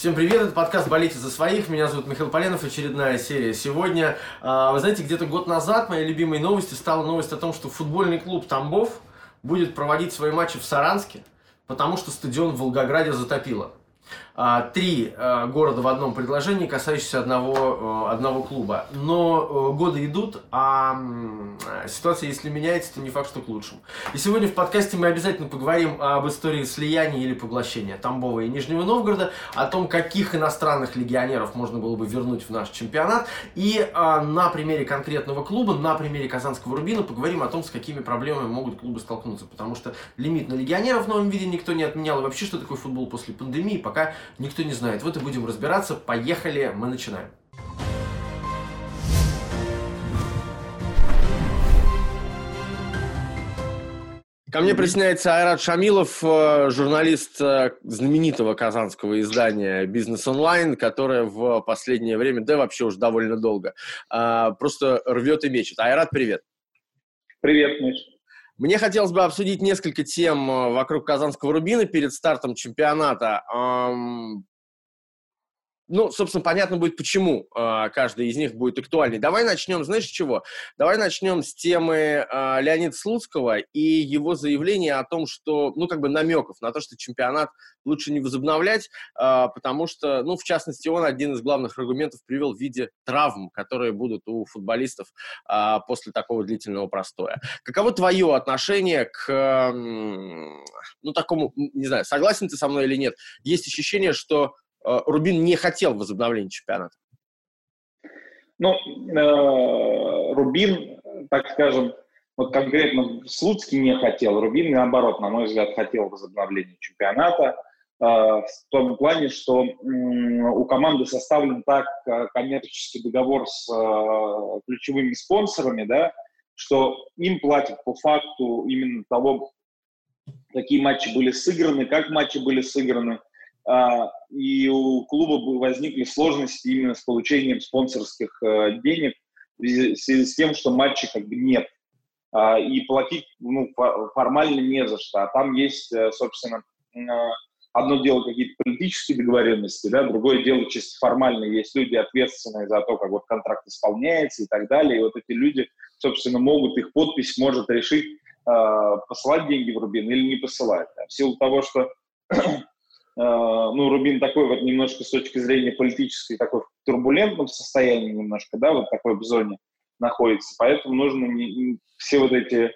Всем привет, это подкаст «Болейте за своих». Меня зовут Михаил Поленов, очередная серия. Сегодня, а, вы знаете, где-то год назад моей любимой новостью стала новость о том, что футбольный клуб «Тамбов» будет проводить свои матчи в Саранске, потому что стадион в Волгограде затопило. А, три а, города в одном предложении, касающиеся одного, а, одного клуба. Но годы идут, а ситуация, если меняется, то не факт, что к лучшему. И сегодня в подкасте мы обязательно поговорим об истории слияния или поглощения Тамбова и Нижнего Новгорода, о том, каких иностранных легионеров можно было бы вернуть в наш чемпионат, и на примере конкретного клуба, на примере Казанского Рубина поговорим о том, с какими проблемами могут клубы столкнуться, потому что лимит на легионеров в новом виде никто не отменял, и вообще, что такое футбол после пандемии, пока никто не знает. Вот и будем разбираться. Поехали, мы начинаем. Ко мне присоединяется Айрат Шамилов, э, журналист э, знаменитого казанского издания «Бизнес онлайн», которое в последнее время, да вообще уже довольно долго, э, просто рвет и мечет. Айрат, привет. Привет, Миш. Мне хотелось бы обсудить несколько тем э, вокруг Казанского Рубина перед стартом чемпионата. Ну, собственно, понятно будет, почему э, каждый из них будет актуальней. Давай начнем, знаешь, с чего? Давай начнем с темы э, Леонида Слуцкого и его заявления о том, что, ну, как бы намеков на то, что чемпионат лучше не возобновлять, э, потому что, ну, в частности, он один из главных аргументов привел в виде травм, которые будут у футболистов э, после такого длительного простоя. Каково твое отношение к, э, ну, такому, не знаю, согласен ты со мной или нет? Есть ощущение, что Рубин не хотел возобновления чемпионата? Ну, э, Рубин, так скажем, вот конкретно Слуцкий не хотел. Рубин, наоборот, на мой взгляд, хотел возобновления чемпионата э, в том плане, что у команды составлен так коммерческий договор с ключевыми спонсорами, да, что им платят по факту именно того, какие матчи были сыграны, как матчи были сыграны, а, и у клуба возникли сложности именно с получением спонсорских э, денег в связи с тем, что матчей как бы нет. А, и платить ну, формально не за что. А там есть, э, собственно, одно дело какие-то политические договоренности, да, другое дело чисто формально. Есть люди, ответственные за то, как вот контракт исполняется и так далее. И вот эти люди, собственно, могут, их подпись может решить, э, посылать деньги в Рубин или не посылать. Да. В силу того, что Э, ну, Рубин такой вот немножко с точки зрения политической такой в турбулентном состоянии немножко, да, вот такой в зоне находится, поэтому нужно не, все вот эти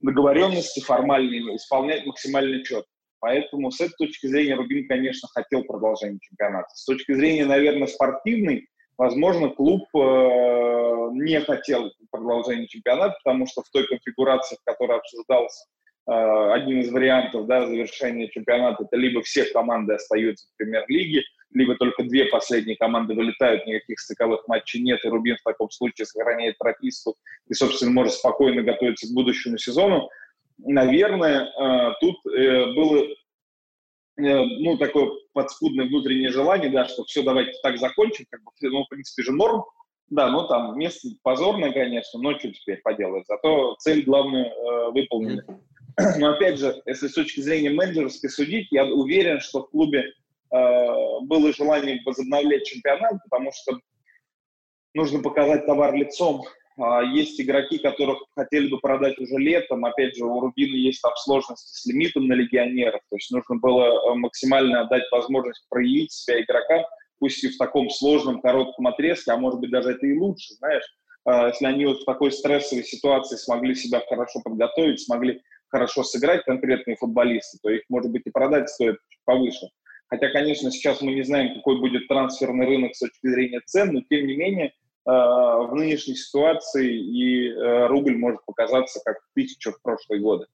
договоренности формальные исполнять максимально четко. Поэтому с этой точки зрения Рубин, конечно, хотел продолжения чемпионата. С точки зрения, наверное, спортивной, возможно, клуб э, не хотел продолжения чемпионата, потому что в той конфигурации, в которой обсуждался Э, один из вариантов да, завершения чемпионата это либо все команды остаются в премьер-лиге, либо только две последние команды вылетают, никаких стыковых матчей нет, и Рубин в таком случае сохраняет прописку и, собственно, может спокойно готовиться к будущему сезону. Наверное, э, тут э, было ну, такое подспудное внутреннее желание, да, что все, давайте так закончим, как бы, ну, в принципе же норм, да, ну, там место позорное, конечно, но что теперь поделать, зато цель главную э, выполнили. Но опять же, если с точки зрения менеджерской судить, я уверен, что в клубе э, было желание возобновлять чемпионат, потому что нужно показать товар лицом. А есть игроки, которых хотели бы продать уже летом. Опять же, у Рубина есть там сложности с лимитом на легионеров. То есть нужно было э, максимально дать возможность проявить себя игрокам, пусть и в таком сложном, коротком отрезке, а может быть даже это и лучше, знаешь. Э, если они вот в такой стрессовой ситуации смогли себя хорошо подготовить, смогли хорошо сыграть конкретные футболисты, то их, может быть, и продать стоит повыше. Хотя, конечно, сейчас мы не знаем, какой будет трансферный рынок с точки зрения цен, но, тем не менее, э, в нынешней ситуации и э, рубль может показаться как тысяча в прошлые годы.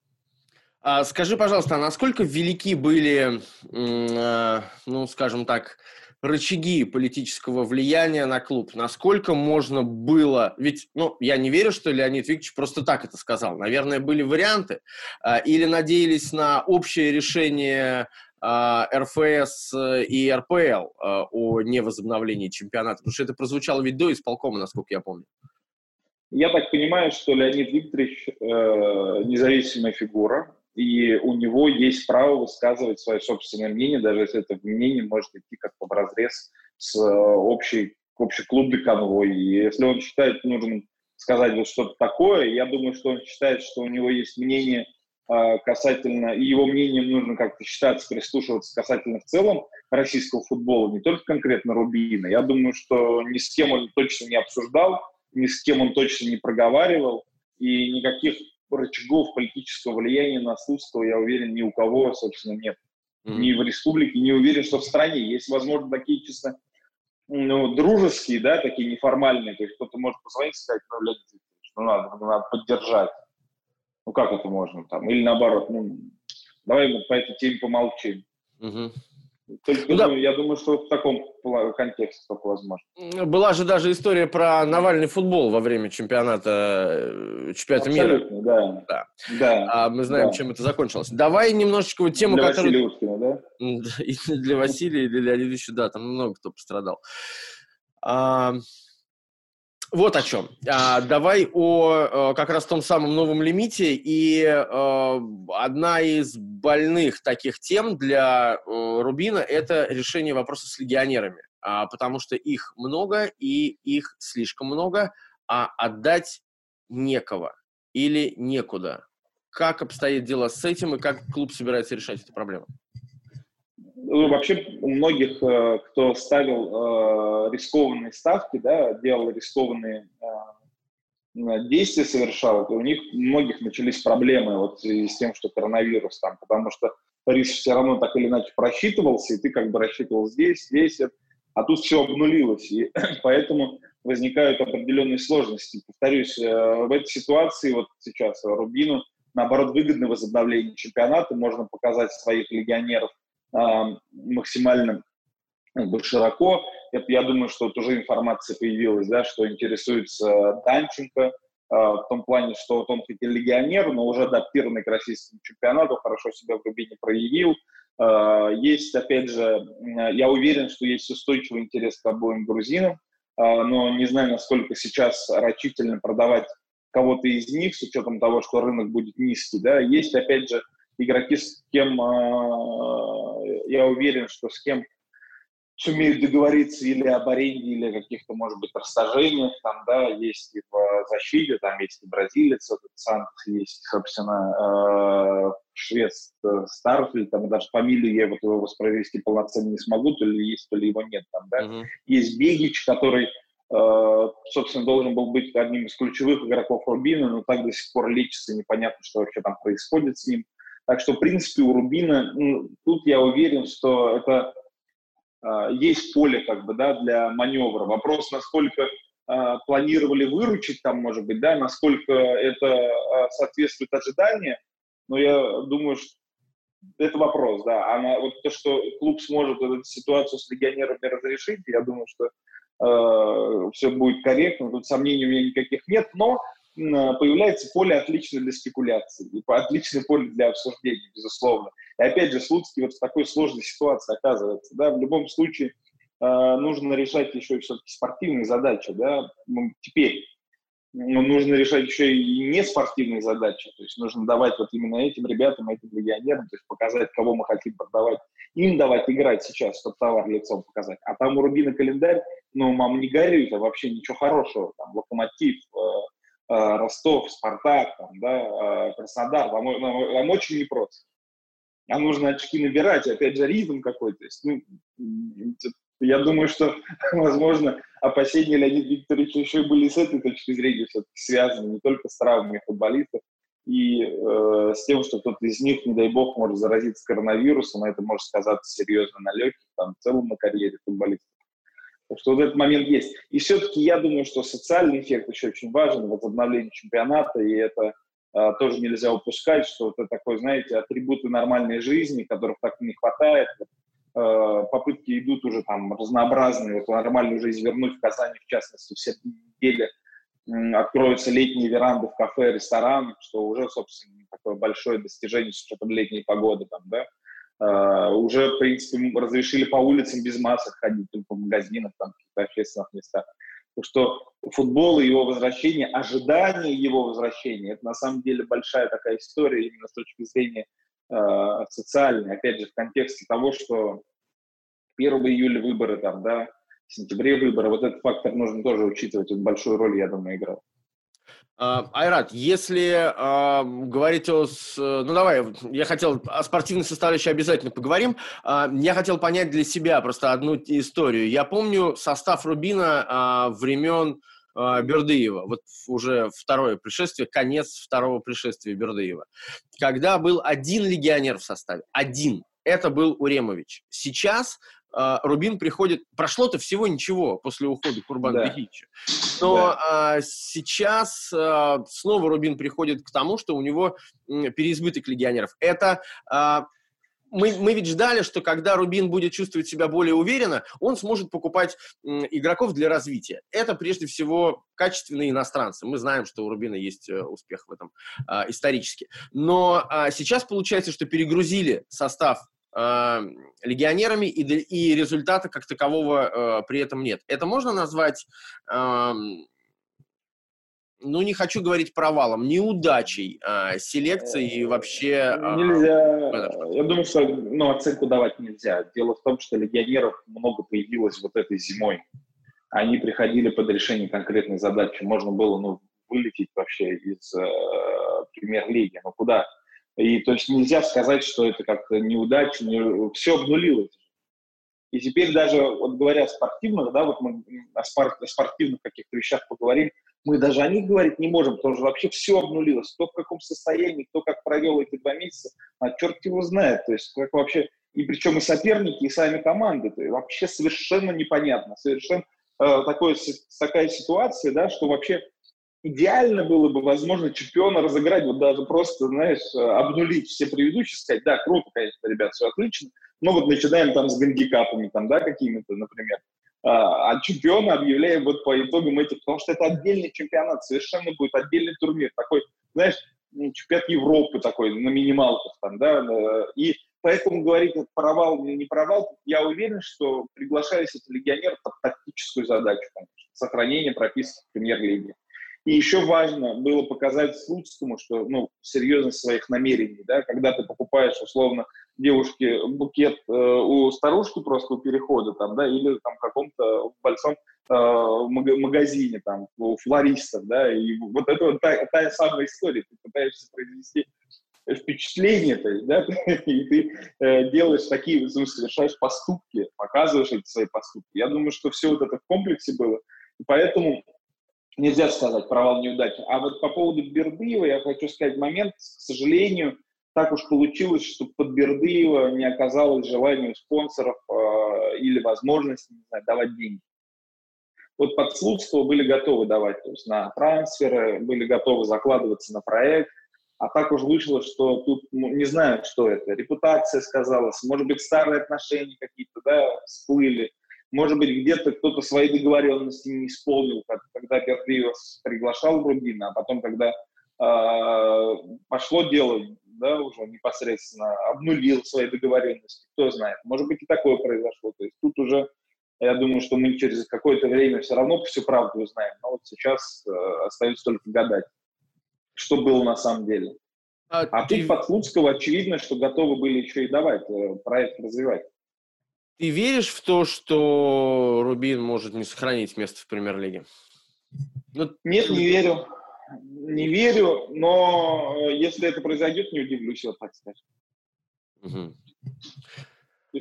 А скажи, пожалуйста, а насколько велики были, э, ну, скажем так, рычаги политического влияния на клуб? Насколько можно было... Ведь, ну, я не верю, что Леонид Викторович просто так это сказал. Наверное, были варианты. А, или надеялись на общее решение а, РФС и РПЛ а, о невозобновлении чемпионата? Потому что это прозвучало ведь до исполкома, насколько я помню. Я так понимаю, что Леонид Викторович э, независимая фигура, и у него есть право высказывать свое собственное мнение, даже если это мнение может идти как-то в разрез с э, общей, общеклубной конвой. И если он считает нужным сказать вот что-то такое, я думаю, что он считает, что у него есть мнение э, касательно, и его мнением нужно как-то считаться, прислушиваться касательно в целом российского футбола, не только конкретно Рубина. Я думаю, что ни с кем он точно не обсуждал, ни с кем он точно не проговаривал, и никаких рычагов политического влияния на Слуцкого, я уверен, ни у кого, собственно, нет. Mm-hmm. Ни в республике, не уверен, что в стране. Есть, возможно, такие чисто ну, дружеские, да, такие неформальные. То есть кто-то может позвонить и сказать, ну, Леонид Викторович, ну, надо, надо поддержать. Ну, как это можно там? Или наоборот, ну, давай мы по этой теме помолчим. Mm-hmm. Только, ну, да. Я думаю, что в таком контексте только возможно. Была же даже история про Навальный футбол во время чемпионата, э, чемпионата Абсолютно, мира. да. да. да. А мы знаем, да. чем это закончилось. Давай немножечко вот тему, для которую... Василия Уткина, да? И для Василия, и для Леонида да, там много кто пострадал. А, вот о чем. А, давай о, о как раз том самом новом лимите. И э, одна из больных таких тем для э, Рубина – это решение вопроса с легионерами. А, потому что их много, и их слишком много, а отдать некого или некуда. Как обстоит дело с этим, и как клуб собирается решать эту проблему? Ну, вообще у многих, э, кто ставил э, рискованные ставки, да, делал рискованные э, действия, совершал, у них у многих начались проблемы вот с тем, что коронавирус там, потому что риск все равно так или иначе просчитывался, и ты как бы рассчитывал здесь, здесь, а тут все обнулилось, и поэтому возникают определенные сложности. Повторюсь, в этой ситуации вот сейчас Рубину, наоборот, выгодное возобновление чемпионата, можно показать своих легионеров максимально ну, бы широко. Я, я думаю, что вот уже информация появилась, да, что интересуется Данченко, а, в том плане, что вот он хоть и легионер, но уже адаптированный к российскому чемпионату, хорошо себя в Рубине проявил. А, есть, опять же, я уверен, что есть устойчивый интерес к обоим грузинам, но не знаю, насколько сейчас рачительно продавать кого-то из них, с учетом того, что рынок будет низкий. Да. Есть, опять же, игроки, с кем а, я уверен, что с кем сумеют договориться или об аренде, или о каких-то, может быть, расторжениях, там, да, есть и в защите, там есть и бразилец, этот Сантос, есть, собственно, э, швед Старфельд, там даже фамилию я вот его воспроизвести полноценно не смогу, то ли есть, то ли его нет там, да. Uh-huh. Есть Бегич, который, э, собственно, должен был быть одним из ключевых игроков Рубина, но так до сих пор лечится, непонятно, что вообще там происходит с ним. Так что, в принципе, у Рубина, ну, тут я уверен, что это э, есть поле как бы, да, для маневра. Вопрос, насколько э, планировали выручить там, может быть, да, насколько это э, соответствует ожиданиям, но я думаю, что это вопрос, да. Она, вот то, что клуб сможет эту ситуацию с легионерами разрешить, я думаю, что э, все будет корректно, тут сомнений у меня никаких нет, но появляется поле отличное для спекуляции, и отличное поле для обсуждений, безусловно. И опять же, Слуцкий вот в такой сложной ситуации оказывается. Да, в любом случае э, нужно решать еще все-таки спортивные задачи. Да, ну, теперь ну, нужно решать еще и не спортивные задачи. То есть нужно давать вот именно этим ребятам, этим легионерам, то есть показать, кого мы хотим продавать. Им давать играть сейчас, чтобы товар лицом показать. А там у Рубина календарь, ну, мам, не горюй, это вообще ничего хорошего. Там Локомотив, э, Э, Ростов, Спартак, там, да, э, Краснодар, вам, вам очень непросто. А нужно очки набирать, опять же, ритм какой-то. Ну, я думаю, что, возможно, опасения Леонида Викторовича еще и были с этой точки зрения все-таки связаны не только с травмами футболистов, и э, с тем, что кто-то из них, не дай бог, может заразиться коронавирусом, а это может сказаться серьезно на легких, там, в целом на карьере футболистов. Так что вот этот момент есть. И все-таки я думаю, что социальный эффект еще очень важен, возобновление чемпионата, и это а, тоже нельзя упускать, что это такой, знаете, атрибуты нормальной жизни, которых так не хватает. А, попытки идут уже там разнообразные, вот нормальную жизнь вернуть в Казани, в частности, все недели откроются летние веранды в кафе, ресторанах, что уже, собственно, такое большое достижение с учетом летней погоды там, да. Uh, уже, в принципе, разрешили по улицам без масок ходить, только в магазинах, там, в каких-то общественных местах. что футбол и его возвращение, ожидание его возвращения, это на самом деле большая такая история именно с точки зрения э, социальной, опять же, в контексте того, что 1 июля выборы там, да, в сентябре выборы, вот этот фактор нужно тоже учитывать, он большую роль, я думаю, играл. А, Айрат, если э, говорить о... Ну, давай, я хотел о спортивной составляющей обязательно поговорим. Э, я хотел понять для себя просто одну историю. Я помню состав Рубина э, времен э, Бердыева. Вот уже второе пришествие, конец второго пришествия Бердыева. Когда был один легионер в составе. Один. Это был Уремович. Сейчас а, Рубин приходит... Прошло-то всего ничего после ухода Курбана да. Но да. а, сейчас а, снова Рубин приходит к тому, что у него переизбыток легионеров. Это... А, мы, мы ведь ждали, что когда Рубин будет чувствовать себя более уверенно, он сможет покупать игроков для развития. Это прежде всего качественные иностранцы. Мы знаем, что у Рубина есть э, успех в этом э, исторически. Но э, сейчас получается, что перегрузили состав э, легионерами, и, и результата как такового э, при этом нет. Это можно назвать, э, ну, не хочу говорить провалом, неудачей э, селекции и вообще... Э, нельзя, я думаю, что ну, оценку давать нельзя. Дело в том, что легионеров много появилось вот этой зимой. Они приходили под решение конкретной задачи. Можно было, ну, вылететь вообще из э, премьер-лиги. Но куда? И то есть нельзя сказать, что это как-то неудача, не... все обнулилось. И теперь даже, вот говоря о спортивных, да, вот мы о, спорт, о спортивных каких-то вещах поговорим, мы даже о них говорить не можем, потому что вообще все обнулилось. Кто в каком состоянии, кто как провел эти два месяца, а черт его знает. То есть как вообще, и причем и соперники, и сами команды, то есть вообще совершенно непонятно, совершенно э, такое, такая ситуация, да, что вообще идеально было бы, возможно, чемпиона разыграть, вот даже просто, знаешь, обнулить все предыдущие, сказать, да, круто, конечно, ребят, все отлично, но вот начинаем там с гандикапами, там, да, какими-то, например, а, а чемпиона объявляем вот по итогам этих, потому что это отдельный чемпионат, совершенно будет отдельный турнир, такой, знаешь, ну, чемпионат Европы такой, на минималках там, да, и поэтому говорить, провал, не провал, я уверен, что приглашались эти легионеры под тактическую задачу, конечно, сохранение прописок в премьер-лиге. И еще важно было показать Слуцкому, что, ну, серьезность своих намерений, да, когда ты покупаешь, условно, девушке букет э, у старушки просто у перехода, там, да, или там в каком-то большом э, магазине, там, у флористов, да, и вот это вот та, та самая история, ты пытаешься произвести впечатление, то есть, да, и ты э, делаешь такие, в смысле, совершаешь поступки, показываешь эти свои поступки. Я думаю, что все вот это в комплексе было, и поэтому нельзя сказать провал неудачи. А вот по поводу Бердыева я хочу сказать момент, к сожалению, так уж получилось, что под Бердыева не оказалось желания у спонсоров э, или возможности не знаю, давать деньги. Вот под Слуцкого были готовы давать, то есть на трансферы, были готовы закладываться на проект, а так уж вышло, что тут ну, не знаю, что это, репутация сказалась, может быть, старые отношения какие-то, да, всплыли, может быть, где-то кто-то свои договоренности не исполнил, как, когда Перкривос приглашал Рубина, а потом, когда э, пошло дело, да, уже непосредственно обнулил свои договоренности, кто знает. Может быть, и такое произошло. То есть тут уже, я думаю, что мы через какое-то время все равно всю правду узнаем. Но вот сейчас э, остается только гадать, что было на самом деле. А, а ты... тут под Слуцкого очевидно, что готовы были еще и давать, э, проект развивать. Ты веришь в то, что Рубин может не сохранить место в премьер-лиге? Ну, Нет, не верю. Не верю, но э, если это произойдет, не удивлюсь, вот так сказать. Угу.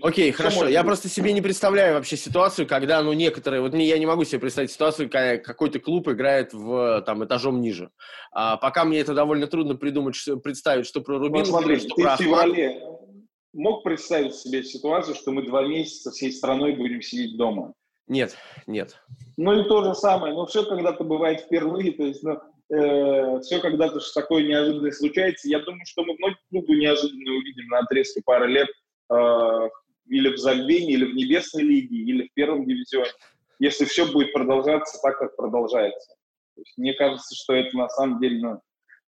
Окей, хорошо. Я быть? просто себе не представляю вообще ситуацию, когда, ну, некоторые, вот я не могу себе представить ситуацию, когда какой-то клуб играет в, там, этажом ниже. А пока мне это довольно трудно придумать, что, представить, что про Рубин, ну, смотри, что ты про в феврале, мог представить себе ситуацию, что мы два месяца всей страной будем сидеть дома? Нет, нет. Ну и то же самое. Ну все когда-то бывает впервые, то есть, ну, э, все когда-то такое неожиданное случается. Я думаю, что мы многие клубы неожиданно увидим на отрезке пары лет э, или в Зальвине, или в Небесной лиге, или в первом дивизионе, если все будет продолжаться так, как продолжается. Есть, мне кажется, что это на самом деле ну,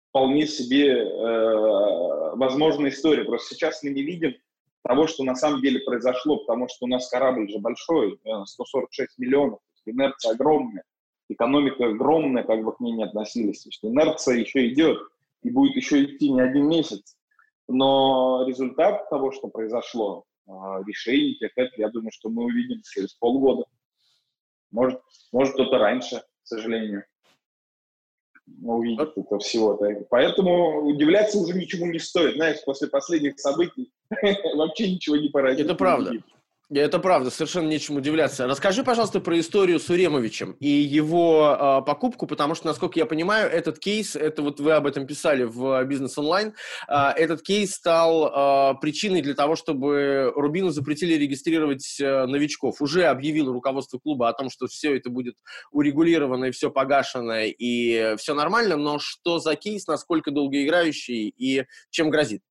вполне себе э, возможная история. Просто сейчас мы не видим того, что на самом деле произошло, потому что у нас корабль же большой, 146 э, миллионов, инерция огромная. экономика огромная, как бы к ней не относились. Что инерция еще идет и будет еще идти не один месяц. Но результат того, что произошло, а, решений тех, я думаю, что мы увидим через полгода. Может, может кто-то раньше, к сожалению увидеть это всего. -то. Поэтому удивляться уже ничему не стоит. Знаешь, после последних событий вообще ничего не поразит. Это правда. Это правда, совершенно нечем удивляться. Расскажи, пожалуйста, про историю с Уремовичем и его э, покупку, потому что, насколько я понимаю, этот кейс, это вот вы об этом писали в Бизнес онлайн, э, этот кейс стал э, причиной для того, чтобы Рубину запретили регистрировать э, новичков. Уже объявило руководство клуба о том, что все это будет урегулировано и все погашено и все нормально, но что за кейс, насколько долгоиграющий и чем грозит?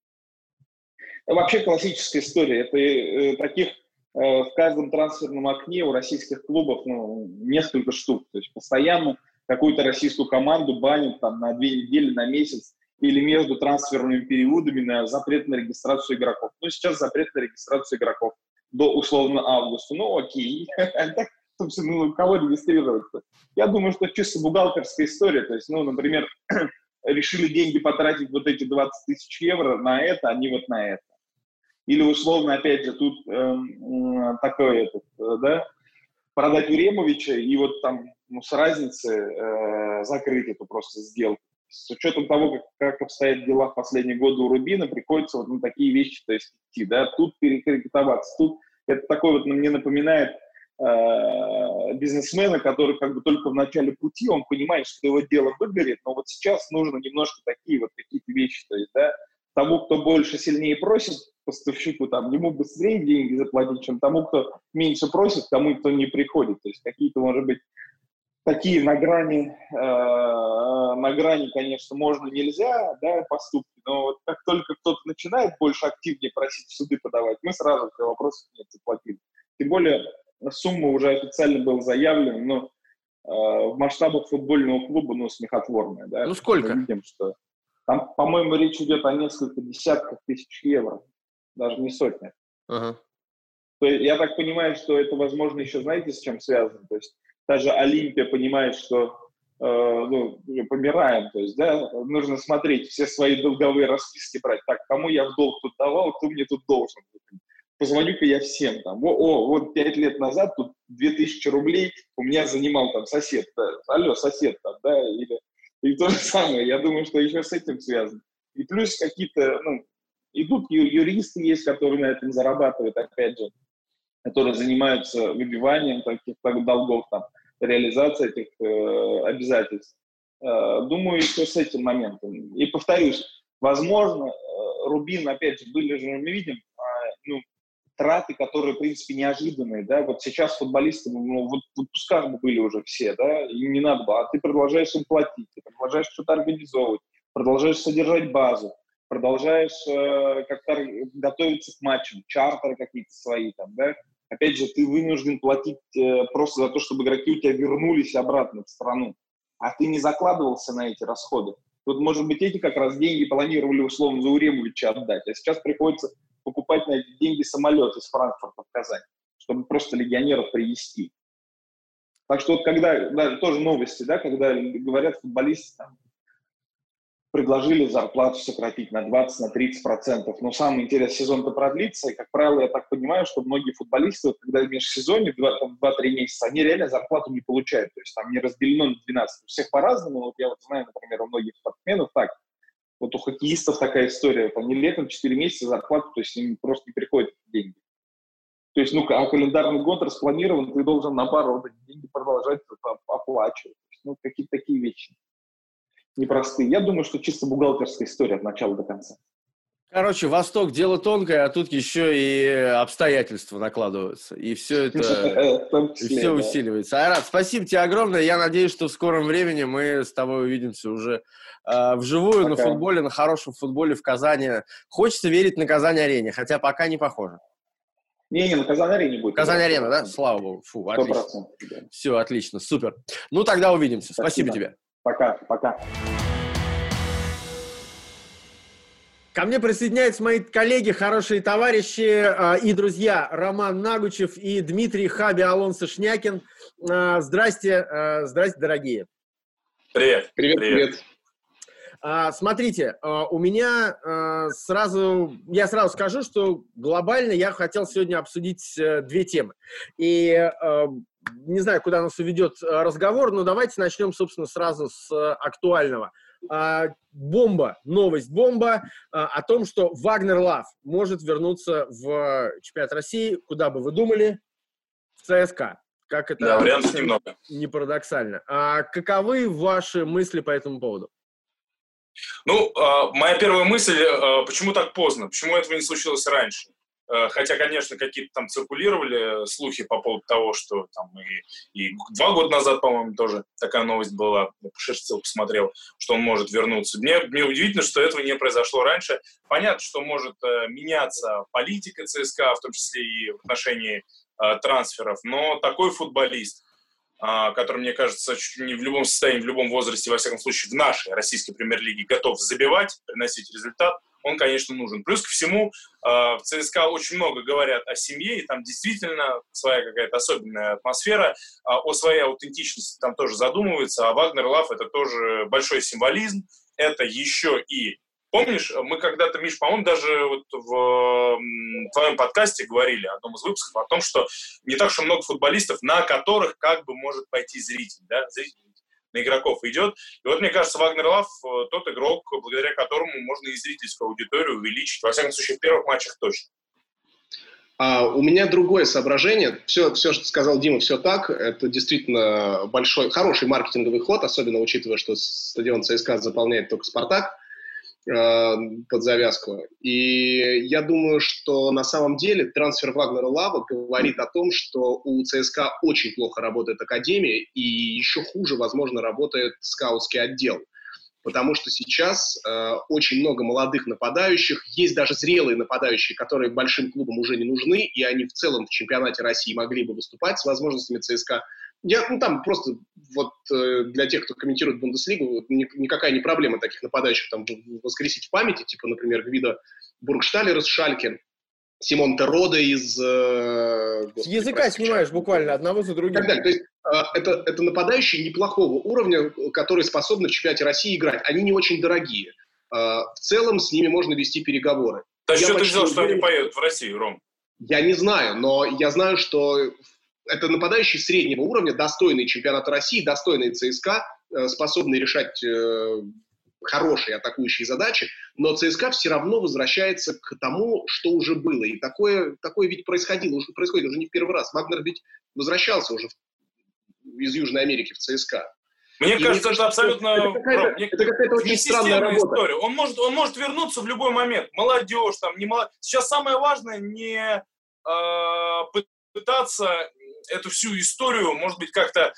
Вообще классическая история. Это э, таких в каждом трансферном окне у российских клубов ну, несколько штук. То есть постоянно какую-то российскую команду банят там, на две недели, на месяц или между трансферными периодами на запрет на регистрацию игроков. Ну, сейчас запрет на регистрацию игроков до условно августа. Ну, окей. Собственно, ну, кого регистрировать-то? Я думаю, что чисто бухгалтерская история. То есть, ну, например, решили деньги потратить вот эти 20 тысяч евро на это, а не вот на это. Или условно, опять же, тут э, такое, этот, э, да, продать Уремовича и вот там ну, с разницы э, закрыть эту просто сделку. С учетом того, как, как обстоят дела в последние годы у Рубина, приходится вот на такие вещи то есть, идти, да, тут перекредитоваться, тут это такое вот мне напоминает э, бизнесмена, который как бы только в начале пути, он понимает, что его дело выгорит, но вот сейчас нужно немножко такие вот какие-то вещи, то есть, да, тому, кто больше, сильнее просит, поставщику, там, ему быстрее деньги заплатить, чем тому, кто меньше просит, тому, кто не приходит. То есть какие-то, может быть, такие на грани, э, на грани, конечно, можно, нельзя, да, поступки, но вот как только кто-то начинает больше активнее просить в суды подавать, мы сразу все вопросы нет заплатили. Тем более сумма уже официально была заявлена, но э, в масштабах футбольного клуба, ну, смехотворная, да. Ну, сколько? Мы видим, что там, по-моему, речь идет о несколько десятках тысяч евро даже не сотня. Uh-huh. То есть, я так понимаю, что это, возможно, еще знаете, с чем связано? То есть даже Олимпия понимает, что э, ну, помираем, то есть, да, нужно смотреть, все свои долговые расписки брать. Так, кому я в долг тут давал, кто мне тут должен? Позвоню-ка я всем там. О, о, вот пять лет назад тут 2000 рублей у меня занимал там сосед. Да, алло, сосед там, да, или, или то же самое. Я думаю, что еще с этим связано. И плюс какие-то, ну, и тут юристы есть, которые на этом зарабатывают, опять же, которые занимаются выбиванием таких долгов, там, реализацией этих э, обязательств. Э, думаю, еще с этим моментом. И повторюсь, возможно, э, Рубин, опять же, были же, мы видим, э, ну, траты, которые, в принципе, неожиданные, да, вот сейчас футболисты, ну, вот в отпусках были уже все, да, и не надо было, а ты продолжаешь им платить, ты продолжаешь что-то организовывать, продолжаешь содержать базу, продолжаешь э, как-то готовиться к матчам, чартеры какие-то свои там, да, опять же, ты вынужден платить э, просто за то, чтобы игроки у тебя вернулись обратно в страну, а ты не закладывался на эти расходы. Тут, может быть, эти как раз деньги планировали условно за Уремовича отдать, а сейчас приходится покупать на эти деньги самолет из Франкфурта в Казань, чтобы просто легионеров привести. Так что вот когда, да, тоже новости, да, когда говорят футболисты, там, предложили зарплату сократить на 20, на 30 процентов. Но самый интересный сезон-то продлится, и, как правило, я так понимаю, что многие футболисты, вот, когда в межсезонье, 2-3 месяца, они реально зарплату не получают, то есть там не разделено на 12. У всех по-разному, вот я вот знаю, например, у многих спортсменов так, вот у хоккеистов такая история, вот они летом 4 месяца зарплату, то есть им просто не приходят деньги. То есть, ну, а календарный год распланирован, ты должен на пару вот эти деньги продолжать оплачивать. Ну, какие-то такие вещи непростые. Я думаю, что чисто бухгалтерская история от начала до конца. Короче, Восток дело тонкое, а тут еще и обстоятельства накладываются. И все это и все усиливается. Айрат, спасибо тебе огромное. Я надеюсь, что в скором времени мы с тобой увидимся уже э, вживую пока. на футболе, на хорошем футболе в Казани. Хочется верить на Казань-арене, хотя пока не похоже. Не, не, на Казань-арене будет. Казань-арена, да? Слава богу. Фу, отлично. Да. Все, отлично, супер. Ну, тогда увидимся. Спасибо, Спасибо тебе. Пока, пока. Ко мне присоединяются мои коллеги, хорошие товарищи э, и друзья Роман Нагучев и Дмитрий Хаби Алонсо Шнякин. Э, здрасте, э, здрасте, дорогие. Привет. Привет, привет. А, смотрите, а, у меня а, сразу, я сразу скажу, что глобально я хотел сегодня обсудить э, две темы. И не знаю, куда нас уведет разговор, но давайте начнем, собственно, сразу с актуального. Бомба, новость бомба о том, что Вагнер Лав может вернуться в чемпионат России, куда бы вы думали, в ЦСКА. Как это да, вариантов немного. не парадоксально. А каковы ваши мысли по этому поводу? Ну, а, моя первая мысль, а, почему так поздно, почему этого не случилось раньше? А, хотя, конечно, какие-то там циркулировали слухи по поводу того, что там и, и два года назад, по-моему, тоже такая новость была, я пошерстил, посмотрел, что он может вернуться. Мне, мне удивительно, что этого не произошло раньше. Понятно, что может э, меняться политика ЦСКА, в том числе и в отношении э, трансферов, но такой футболист, а, который, мне кажется, чуть не в любом состоянии, в любом возрасте, во всяком случае, в нашей российской премьер-лиге готов забивать, приносить результат, он, конечно, нужен. Плюс ко всему, а, в ЦСКА очень много говорят о семье, и там действительно своя какая-то особенная атмосфера, а, о своей аутентичности там тоже задумываются, а Вагнер Лав — это тоже большой символизм, это еще и Помнишь, мы когда-то, Миш, по-моему, даже вот в твоем подкасте говорили, одном из выпусков, о том, что не так уж много футболистов, на которых как бы может пойти зритель, да, зритель на игроков идет. И вот, мне кажется, Вагнер Лав э, тот игрок, благодаря которому можно и зрительскую аудиторию увеличить, во всяком случае, в первых матчах точно. А, у меня другое соображение. Все, все, что сказал Дима, все так. Это действительно большой, хороший маркетинговый ход, особенно учитывая, что стадион ЦСКА заполняет только «Спартак». Э, под завязку. И я думаю, что на самом деле трансфер Вагнера Лава говорит о том, что у ЦСКА очень плохо работает академия, и еще хуже, возможно, работает скаутский отдел. Потому что сейчас э, очень много молодых нападающих, есть даже зрелые нападающие, которые большим клубам уже не нужны, и они в целом в чемпионате России могли бы выступать с возможностями ЦСКА. Я, ну, там просто вот э, для тех, кто комментирует Бундеслигу, ни, никакая не проблема таких нападающих там воскресить в памяти, типа, например, Гвида Бургшталер из Шальки, Симон Терода из... Э, господи, языка прости, снимаешь буквально одного за другим. так далее. То есть э, это, это нападающие неплохого уровня, которые способны в чемпионате России играть. Они не очень дорогие. Э, в целом с ними можно вести переговоры. Да что ты взял, что они поедут в Россию, Ром? Я не знаю, но я знаю, что это нападающий среднего уровня, достойный чемпионата России, достойный ЦСКА, э, способный решать э, хорошие атакующие задачи, но ЦСКА все равно возвращается к тому, что уже было. И такое, такое ведь происходило, уже, происходит уже не в первый раз. Вагнер ведь возвращался уже в, из Южной Америки в ЦСКА. Мне и кажется, это абсолютно... Это какая-то, это какая-то очень странная работа. история. Он может, он может вернуться в любой момент. Молодежь, там, не молод... Сейчас самое важное не э, пытаться эту всю историю, может быть, как-то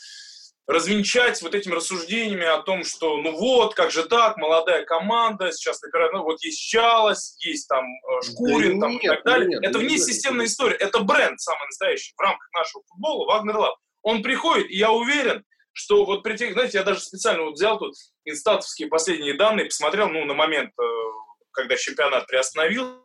развенчать вот этими рассуждениями о том, что ну вот, как же так, молодая команда, сейчас например, ну вот есть Чалос, есть там э, Шкурин да там, нет, и так далее. Нет, это внесистемная история, это бренд самый настоящий в рамках нашего футбола, Вагнер Лаб. Он приходит, и я уверен, что вот при тех, знаете, я даже специально вот взял тут инстатовские последние данные, посмотрел, ну, на момент, э, когда чемпионат приостановился,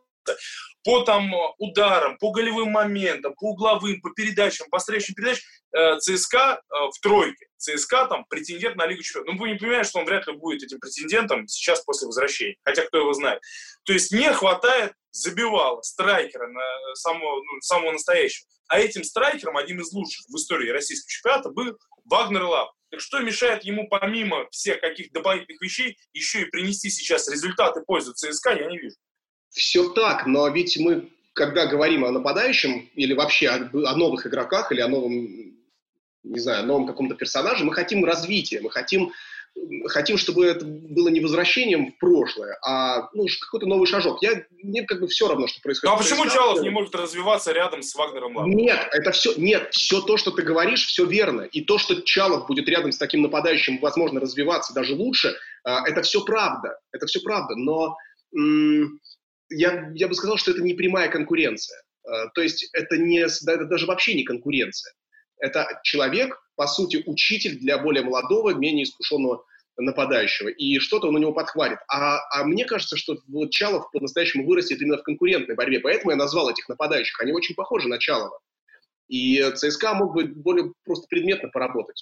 по там ударам, по голевым моментам, по угловым, по передачам, по встречным передачам, э, ЦСКА э, в тройке. ЦСКА там претендент на Лигу Чемпионов. Ну, вы не понимаете, что он вряд ли будет этим претендентом сейчас после возвращения. Хотя кто его знает. То есть не хватает забивала, страйкера, на самого, ну, самого настоящего. А этим страйкером, одним из лучших в истории российского чемпионата, был Вагнер Лав. Так что мешает ему, помимо всех каких дополнительных вещей, еще и принести сейчас результаты пользу ЦСКА, я не вижу. Все так, но ведь мы, когда говорим о нападающем или вообще о, о новых игроках или о новом, не знаю, новом каком-то персонаже, мы хотим развития, мы хотим хотим, чтобы это было не возвращением в прошлое, а ну, какой-то новый шажок. Я, мне как бы все равно, что происходит. Ну а почему Чалов не может развиваться рядом с Вагнером Лавом? Нет, это все, нет, все то, что ты говоришь, все верно. И то, что Чалов будет рядом с таким нападающим, возможно, развиваться даже лучше, а, это все правда. Это все правда. Но я, я бы сказал, что это не прямая конкуренция. Э, то есть это, не, это даже вообще не конкуренция. Это человек, по сути, учитель для более молодого, менее искушенного нападающего, и что-то он у него подхватит. А, а мне кажется, что вот Чалов по-настоящему вырастет именно в конкурентной борьбе, поэтому я назвал этих нападающих. Они очень похожи на Чалова. И ЦСКА мог бы более просто предметно поработать.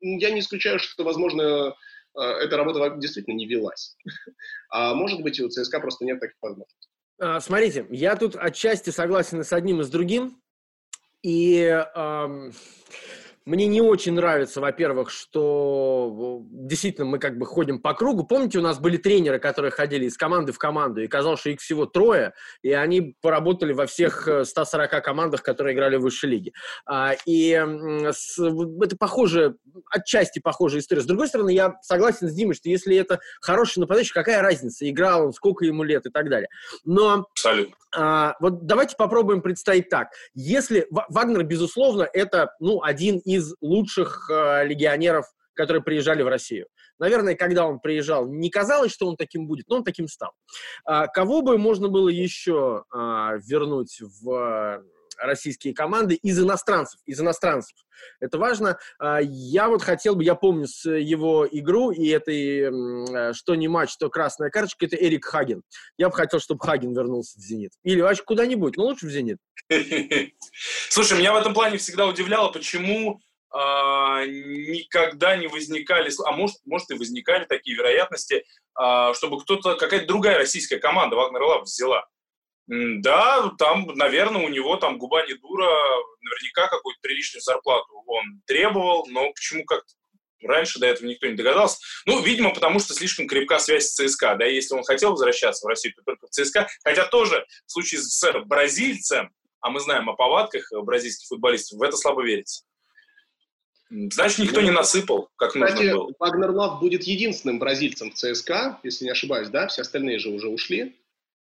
Я не исключаю, что, возможно, э, эта работа действительно не велась. А может быть, у ЦСКА просто нет таких возможностей. А, смотрите, я тут отчасти согласен с одним и с другим. И мне не очень нравится, во-первых, что действительно мы как бы ходим по кругу. Помните, у нас были тренеры, которые ходили из команды в команду, и казалось, что их всего трое, и они поработали во всех 140 э, командах, которые играли в высшей лиге. А, и это похоже, отчасти похожая история. С другой стороны, я согласен с Димой, что если это хороший нападающий, какая разница, играл он, сколько ему лет и так далее. Но Абсолютно. А, вот давайте попробуем представить так. Если Вагнер, безусловно, это ну, один из лучших э, легионеров, которые приезжали в Россию. Наверное, когда он приезжал, не казалось, что он таким будет, но он таким стал. А, кого бы можно было еще а, вернуть в российские команды из иностранцев, из иностранцев. Это важно. А, я вот хотел бы, я помню с его игру, и это э, что не матч, то красная карточка, это Эрик Хаген. Я бы хотел, чтобы Хаген вернулся в «Зенит». Или вообще куда-нибудь, но лучше в «Зенит». Слушай, меня в этом плане всегда удивляло, почему а, никогда не возникали, а может, может и возникали такие вероятности, а, чтобы кто-то, какая-то другая российская команда Вагнер Лав взяла. Да, там, наверное, у него там губа не дура, наверняка какую-то приличную зарплату он требовал, но почему как-то раньше до этого никто не догадался. Ну, видимо, потому что слишком крепка связь с ЦСКА. Да, если он хотел возвращаться в Россию, то только в ЦСКА. Хотя тоже в случае с бразильцем, а мы знаем о повадках бразильских футболистов, в это слабо верится. Значит, никто ну, не насыпал, как кстати, нужно было. Вагнер Лав будет единственным бразильцем в ЦСКА, если не ошибаюсь, да? Все остальные же уже ушли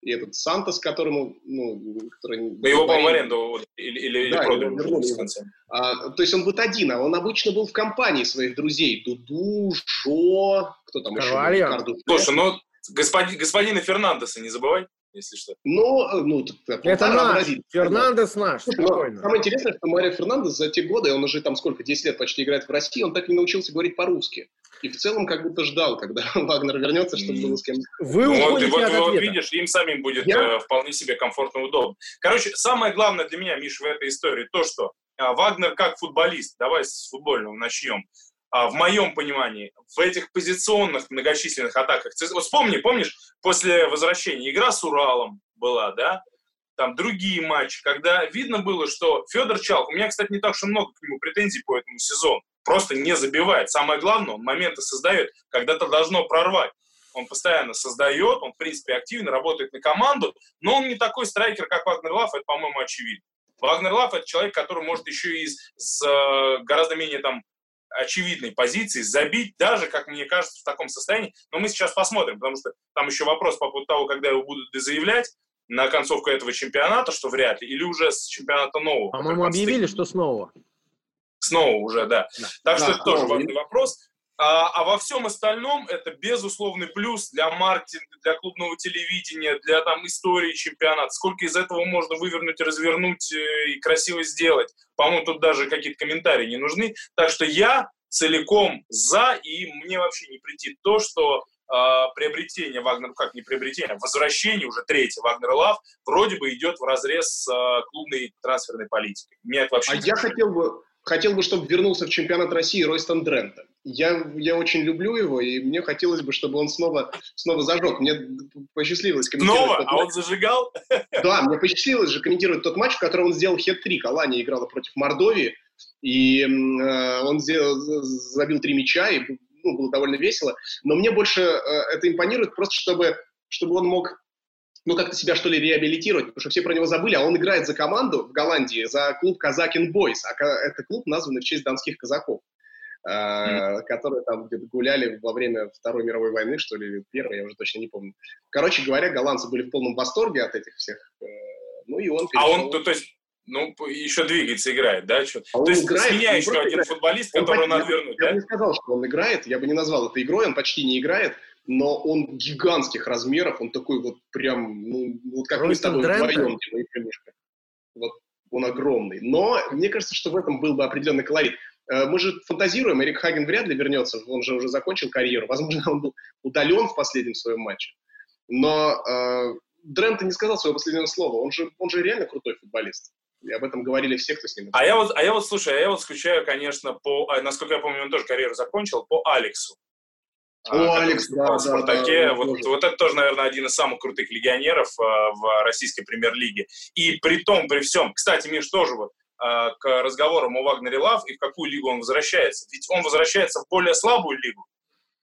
и этот Сантос, которому, ну, который... Но его, по-моему, аренду или, или, да, продали вернули в конце. А, то есть он будет один, а он обычно был в компании своих друзей. Дуду, Жо, кто там Карвальо. еще? Был? Слушай, ну, господин, господина Фернандеса не забывай если что. Ну, ну это наш. Фернандес наш. Спокойно. Самое интересное, что Марио Фернандес за те годы, он уже там сколько, 10 лет почти играет в России, он так и научился говорить по-русски. И в целом как будто ждал, когда Вагнер вернется, чтобы было с кем... Вы ну, вот, вот, вот видишь, им самим будет Я? э, вполне себе комфортно и удобно. Короче, самое главное для меня, Миш, в этой истории, то, что э, Вагнер как футболист, давай с футбольного начнем, в моем понимании, в этих позиционных многочисленных атаках. Вот вспомни, помнишь, после возвращения игра с Уралом была, да? Там другие матчи, когда видно было, что Федор Чалк, у меня, кстати, не так и много к нему претензий по этому сезону, просто не забивает. Самое главное, он моменты создает, когда-то должно прорвать. Он постоянно создает, он, в принципе, активно работает на команду, но он не такой страйкер, как Вагнер Лав, это, по-моему, очевидно. Вагнер Лав – это человек, который может еще и с, с э, гораздо менее там очевидной позиции забить, даже, как мне кажется, в таком состоянии. Но мы сейчас посмотрим, потому что там еще вопрос по поводу того, когда его будут заявлять на концовку этого чемпионата, что вряд ли, или уже с чемпионата нового. По-моему, объявили, что снова. Снова уже, да. да. Так да, что это тоже важный вопрос. А, а во всем остальном это безусловный плюс для маркетинга, для клубного телевидения, для там истории чемпионата. Сколько из этого можно вывернуть, развернуть э, и красиво сделать. По-моему, тут даже какие-то комментарии не нужны. Так что я целиком за, и мне вообще не прийти то, что э, приобретение Вагнер, как не приобретение, а возвращение уже третье Вагнер Лав вроде бы идет в разрез с э, клубной трансферной политикой. Мне это вообще а я хотел бы хотел бы, чтобы вернулся в чемпионат России Ройстон Дрента. Я, я очень люблю его, и мне хотелось бы, чтобы он снова, снова зажег. Мне посчастливилось комментировать Снова? А он зажигал? Да, мне посчастливилось же комментировать тот матч, в котором он сделал хет-трик. Алания играла против Мордовии, и э, он сделал, забил три мяча, и ну, было довольно весело. Но мне больше э, это импонирует просто, чтобы, чтобы он мог ну, как-то себя, что ли, реабилитировать, потому что все про него забыли, а он играет за команду в Голландии, за клуб Казакин Бойс, а это клуб, названный в честь донских казаков, mm-hmm. которые там где-то гуляли во время Второй мировой войны, что ли, Первой, я уже точно не помню. Короче говоря, голландцы были в полном восторге от этих всех, э, ну, и он... Перешел... А он, то, то есть, ну, еще двигается, играет, да? Что? А то есть играет, с меня еще один играет. футболист, которого надо вернуть, я да? Я бы не сказал, что он играет, я бы не назвал это игрой, он почти не играет, но он гигантских размеров, он такой вот прям, ну, вот как Ройстон мы с тобой вдвоем, Дима и Вот он огромный. Но мне кажется, что в этом был бы определенный колорит. Э, мы же фантазируем, Эрик Хаген вряд ли вернется, он же уже закончил карьеру. Возможно, он был удален в последнем своем матче. Но э, Дрэмптон не сказал своего последнего слова. Он же, он же реально крутой футболист. И об этом говорили все, кто с ним. А я вот, а я вот, слушай, а я вот скучаю, конечно, по, а, насколько я помню, он тоже карьеру закончил, по Алексу. О, а, Алекс, да, в Спартаке. Да, да, вот, вот это тоже, наверное, один из самых крутых легионеров а, в российской премьер-лиге. И при том, при всем, кстати, Миш, тоже вот к разговорам о Вагнере Лав и в какую лигу он возвращается. Ведь он возвращается в более слабую лигу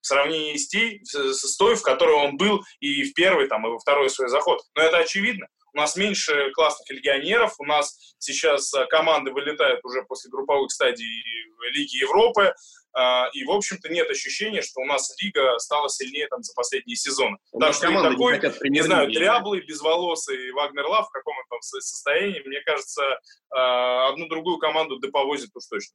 в сравнении с, той, с той, в которой он был и в первый, там, и во второй свой заход. Но это очевидно. У нас меньше классных легионеров, у нас сейчас а, команды вылетают уже после групповых стадий Лиги Европы, и, в общем-то, нет ощущения, что у нас лига стала сильнее там за последние сезоны. У так что и такой, не, не знаю, дряблый, безволосый Вагнер Лав в каком он там состоянии, мне кажется, а, одну другую команду доповозит уж точно.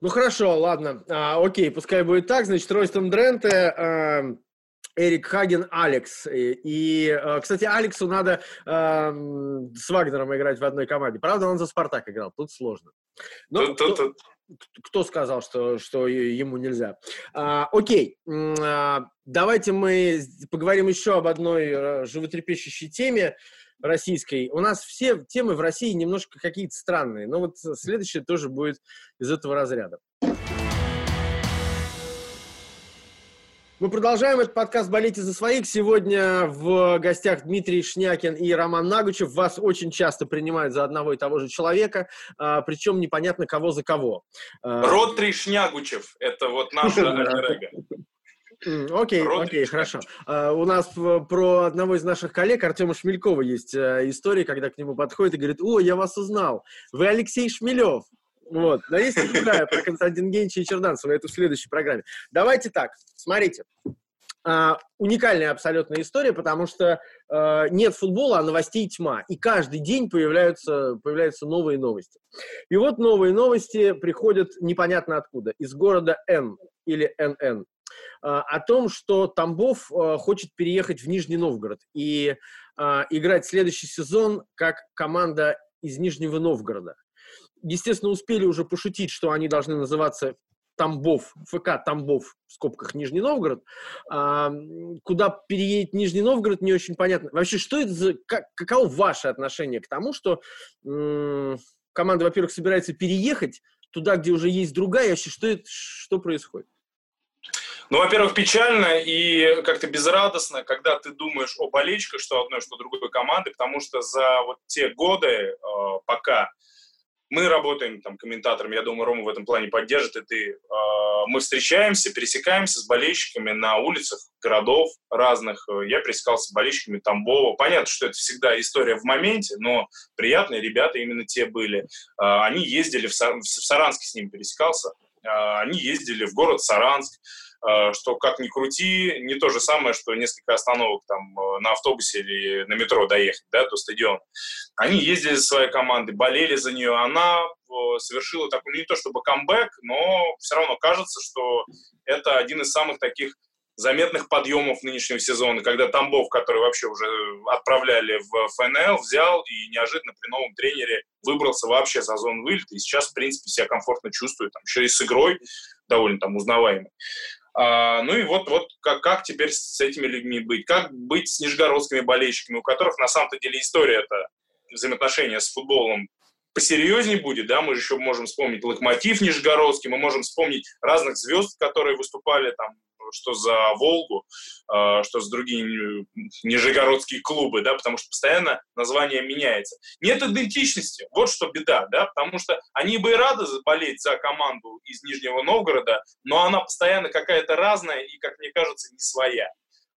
Ну хорошо, ладно. А, окей, пускай будет так. Значит, Ройстон Дренте, а, Эрик Хаген, Алекс. И, и, а, кстати, Алексу надо а, с Вагнером играть в одной команде. Правда, он за Спартак играл. Тут сложно. Но, тут, тут, тут кто сказал, что, что ему нельзя? А, окей, а, давайте мы поговорим еще об одной э, животрепещущей теме российской. У нас все темы в России немножко какие-то странные, но вот следующее тоже будет из этого разряда. Мы продолжаем этот подкаст «Болейте за своих». Сегодня в гостях Дмитрий Шнякин и Роман Нагучев. Вас очень часто принимают за одного и того же человека, а, причем непонятно кого за кого. А, Ротри Шнягучев – это вот наша альтер Окей, окей, хорошо. Uh, у нас про одного из наших коллег, Артема Шмелькова, есть uh, история, когда к нему подходит и говорит, о, я вас узнал, вы Алексей Шмелев. Вот. Но есть другая про Константина Генча и Черданцева, это в следующей программе. Давайте так, смотрите. Uh, уникальная абсолютная история, потому что uh, нет футбола, а новостей тьма. И каждый день появляются, появляются новые новости. И вот новые новости приходят непонятно откуда. Из города Н или НН. Uh, о том, что Тамбов хочет переехать в Нижний Новгород и играть следующий сезон как команда из Нижнего Новгорода естественно, успели уже пошутить, что они должны называться Тамбов, ФК Тамбов, в скобках Нижний Новгород. А, куда переедет Нижний Новгород, не очень понятно. Вообще, что это за... Как, каково ваше отношение к тому, что м- команда, во-первых, собирается переехать туда, где уже есть другая, вообще, что, это, что происходит? Ну, во-первых, печально и как-то безрадостно, когда ты думаешь о болельщиках, что одной, что другой команды, потому что за вот те годы, э, пока мы работаем там комментаторами, я думаю, Рома в этом плане поддержит, и ты. А, мы встречаемся, пересекаемся с болельщиками на улицах городов разных. Я пересекался с болельщиками Тамбова. Понятно, что это всегда история в моменте, но приятные ребята именно те были. А, они ездили в, Сар... в Саранске с ними пересекался. А, они ездили в город Саранск. Э, что как ни крути, не то же самое, что несколько остановок там э, на автобусе или на метро доехать, да, до стадиона. Они ездили за своей командой, болели за нее. Она э, совершила такой, не то чтобы камбэк, но все равно кажется, что это один из самых таких заметных подъемов нынешнего сезона, когда Тамбов, который вообще уже отправляли в ФНЛ, взял и неожиданно при новом тренере выбрался вообще за зону вылета, и сейчас, в принципе, себя комфортно чувствует, там, еще и с игрой довольно там узнаваемый. А, ну и вот, вот как, как теперь с этими людьми быть? Как быть с нижегородскими болельщиками, у которых на самом-то деле история это взаимоотношения с футболом посерьезнее будет, да, мы же еще можем вспомнить Локомотив Нижегородский, мы можем вспомнить разных звезд, которые выступали там что за Волгу, а, что за другие нижегородские клубы, да, потому что постоянно название меняется. Нет идентичности, вот что беда, да, потому что они бы и рады болеть за команду из Нижнего Новгорода, но она постоянно какая-то разная и, как мне кажется, не своя.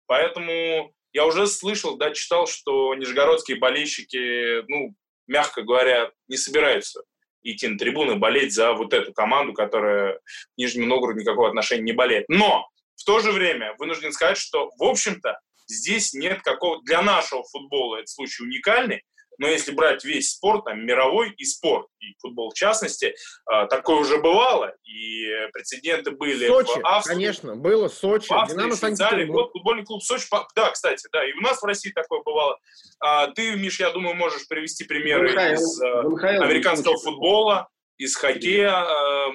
Поэтому я уже слышал, да, читал, что нижегородские болельщики, ну, мягко говоря, не собираются идти на трибуны, болеть за вот эту команду, которая к Нижнему Новгороду никакого отношения не болеет. Но в то же время вынужден сказать, что, в общем-то, здесь нет какого... Для нашего футбола этот случай уникальный, но если брать весь спорт, там, мировой и спорт, и футбол в частности, э, такое уже бывало, и прецеденты были Сочи, в Австрии. конечно, было Сочи, в Австрии, Динамо Швейцарии, вот футбольный клуб Сочи, да, кстати, да, и у нас в России такое бывало. А, ты, Миш, я думаю, можешь привести примеры НХЛ, из э, американского Сочи. футбола, из хоккея э,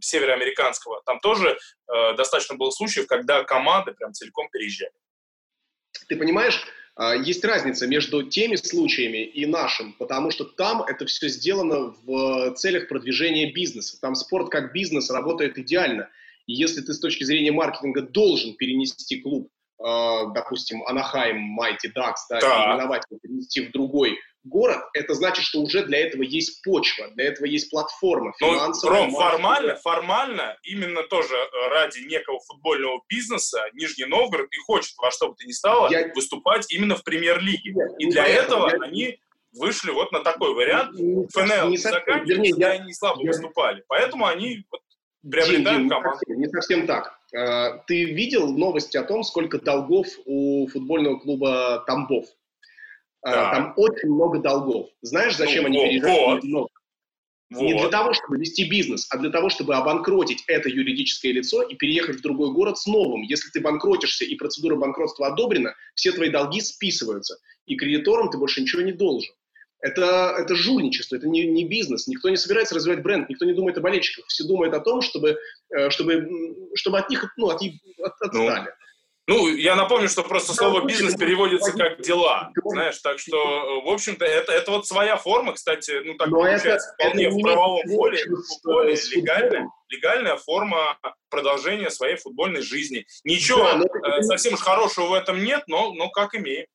североамериканского. Там тоже э, достаточно было случаев, когда команды прям целиком переезжали. Ты понимаешь, а, есть разница между теми случаями и нашим, потому что там это все сделано в целях продвижения бизнеса. Там спорт как бизнес работает идеально. И если ты с точки зрения маркетинга должен перенести клуб, а, допустим, Анахайм, Майти, Дакс, да, да. перенести в другой город, это значит, что уже для этого есть почва, для этого есть платформа ну, финансовая. Ром, формально, формально, именно тоже э, ради некого футбольного бизнеса Нижний Новгород и хочет во что бы то ни стало я... выступать именно в премьер-лиге. И для этого я... они вышли вот на такой вариант. Не, ФНЛ не заканчивается, вернее, я, они слабо я... выступали. Поэтому они вот приобретают Дим, команду. Не совсем, не совсем так. Э, ты видел новости о том, сколько долгов у футбольного клуба Тамбов? А, да. Там очень много долгов. Знаешь, зачем ну, они вот, переезжают? Вот. Не для того, чтобы вести бизнес, а для того, чтобы обанкротить это юридическое лицо и переехать в другой город с новым. Если ты банкротишься и процедура банкротства одобрена, все твои долги списываются, и кредиторам ты больше ничего не должен. Это, это жульничество, это не, не бизнес. Никто не собирается развивать бренд, никто не думает о болельщиках. Все думают о том, чтобы, э, чтобы, чтобы от них ну, от, от, отстали. Ну. Ну, я напомню, что просто слово «бизнес» переводится как «дела», знаешь, так что, в общем-то, это, это вот своя форма, кстати, ну, так Но получается, это, вполне это в правовом поле, поле легальная, легальная форма продолжения своей футбольной жизни. Ничего да, это, совсем уж хорошего в этом нет, но, но как имеем.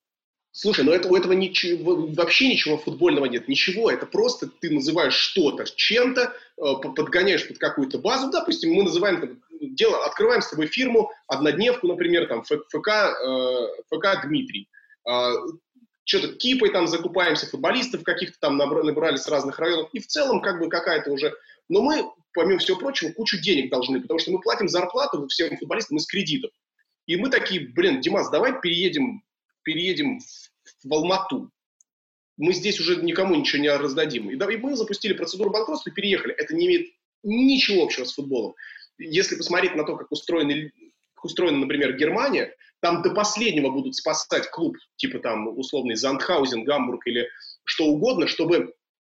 Слушай, но это, у этого ничего, вообще ничего футбольного нет, ничего, это просто ты называешь что-то чем-то, э, подгоняешь под какую-то базу, допустим, мы называем там, дело, открываем с тобой фирму, однодневку, например, там, ФК, э, ФК Дмитрий, э, что-то кипой там закупаемся, футболистов каких-то там набрали с разных районов, и в целом как бы какая-то уже... Но мы, помимо всего прочего, кучу денег должны, потому что мы платим зарплату всем футболистам из кредитов. И мы такие, блин, Димас, давай переедем переедем в, в Алмату. Мы здесь уже никому ничего не раздадим. И, да, и мы запустили процедуру банкротства и переехали. Это не имеет ничего общего с футболом. Если посмотреть на то, как устроена, как устроена например, Германия, там до последнего будут спасать клуб, типа там условный Зандхаузен, Гамбург или что угодно, чтобы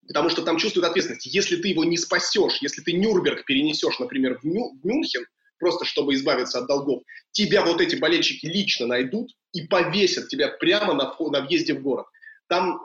потому что там чувствуют ответственность. Если ты его не спасешь, если ты Нюрнберг перенесешь, например, в, Мю, в Мюнхен, просто чтобы избавиться от долгов, тебя вот эти болельщики лично найдут и повесят тебя прямо на, на въезде в город. Там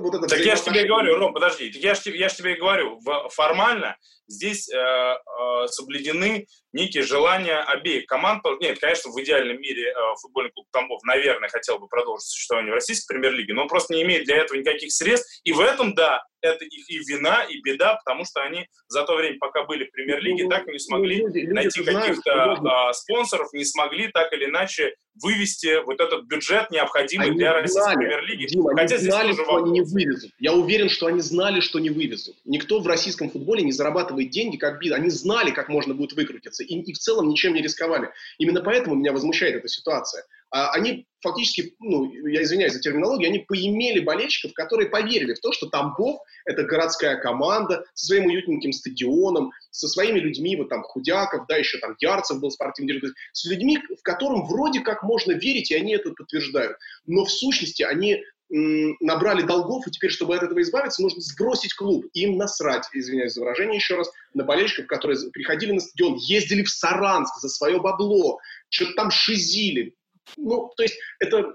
вот это так я же тебе говорю, Ром, подожди, я же я ж тебе говорю, формально здесь э, э, соблюдены некие желания обеих команд. Нет, конечно, в идеальном мире э, футбольный клуб Тамбов, наверное, хотел бы продолжить существование в российской премьер-лиге, но он просто не имеет для этого никаких средств. И в этом, да, это их и вина, и беда, потому что они за то время, пока были в премьер-лиге, ну, так и не смогли люди, найти каких-то а, спонсоров, не смогли так или иначе вывести вот этот бюджет, необходимый они для российской премьер-лиги. Дима, Хотя они знали, что они не вывезут. Я уверен, что они знали, что не вывезут. Никто в российском футболе не зарабатывает деньги как бизнес. Они знали, как можно будет выкрутиться. И, и в целом ничем не рисковали. Именно поэтому меня возмущает эта ситуация. А, они фактически, ну, я извиняюсь за терминологию, они поимели болельщиков, которые поверили в то, что Тамбов – это городская команда со своим уютненьким стадионом, со своими людьми, вот там Худяков, да, еще там Ярцев был спортивный директор, с людьми, в которым вроде как можно верить, и они это подтверждают. Но в сущности они набрали долгов, и теперь, чтобы от этого избавиться, нужно сбросить клуб. Им насрать, извиняюсь за выражение еще раз, на болельщиков, которые приходили на стадион, ездили в Саранск за свое бабло, что-то там шизили, ну, то есть это,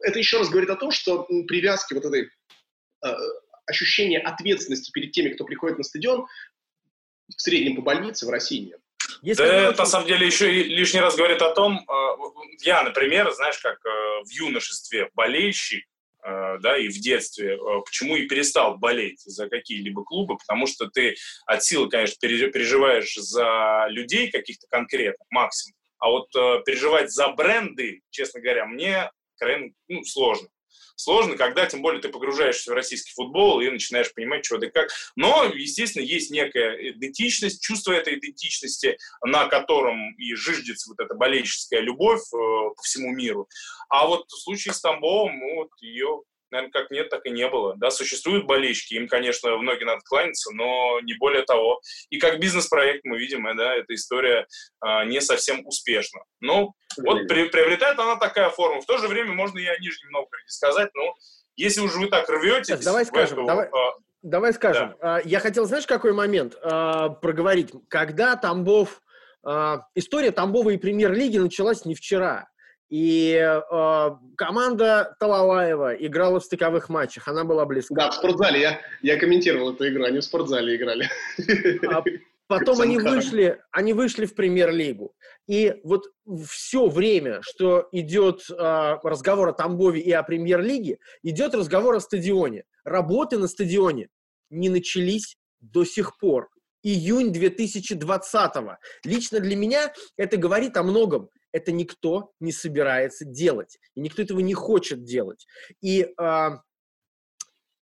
это еще раз говорит о том, что привязки вот этой э, ощущения ответственности перед теми, кто приходит на стадион, в среднем по больнице в России нет. Если да, это, на самом деле, еще и лишний раз говорит о том, э, я, например, знаешь, как э, в юношестве болельщик, да, и в детстве, э, почему и перестал болеть за какие-либо клубы, потому что ты от силы, конечно, переживаешь за людей каких-то конкретных, максимум, а вот э, переживать за бренды, честно говоря, мне крайне ну, сложно. Сложно, когда, тем более, ты погружаешься в российский футбол и начинаешь понимать, что да как. Но, естественно, есть некая идентичность, чувство этой идентичности, на котором и жиждется вот эта болельческая любовь э, по всему миру. А вот в случае с Тамбовым, ну, вот ее наверное, как нет, так и не было. Да, существуют болельщики, им, конечно, в ноги надо кланяться, но не более того. И как бизнес-проект мы видим, э, да, эта история а, не совсем успешна. Ну, вот при, приобретает она такая форма. В то же время можно и о Нижнем Новгороде сказать, но если уже вы так рветесь... Давай скажем, эту, давай... А, давай скажем. Да. Я хотел, знаешь, какой момент проговорить? Когда Тамбов... История Тамбова и премьер-лиги началась не вчера. И э, команда Талалаева играла в стыковых матчах, она была близка. Да, в спортзале, я, я комментировал эту игру, они в спортзале играли. А потом они вышли, они вышли в премьер-лигу. И вот все время, что идет э, разговор о Тамбове и о премьер-лиге, идет разговор о стадионе. Работы на стадионе не начались до сих пор июнь 2020-го. Лично для меня это говорит о многом это никто не собирается делать. И никто этого не хочет делать. И э,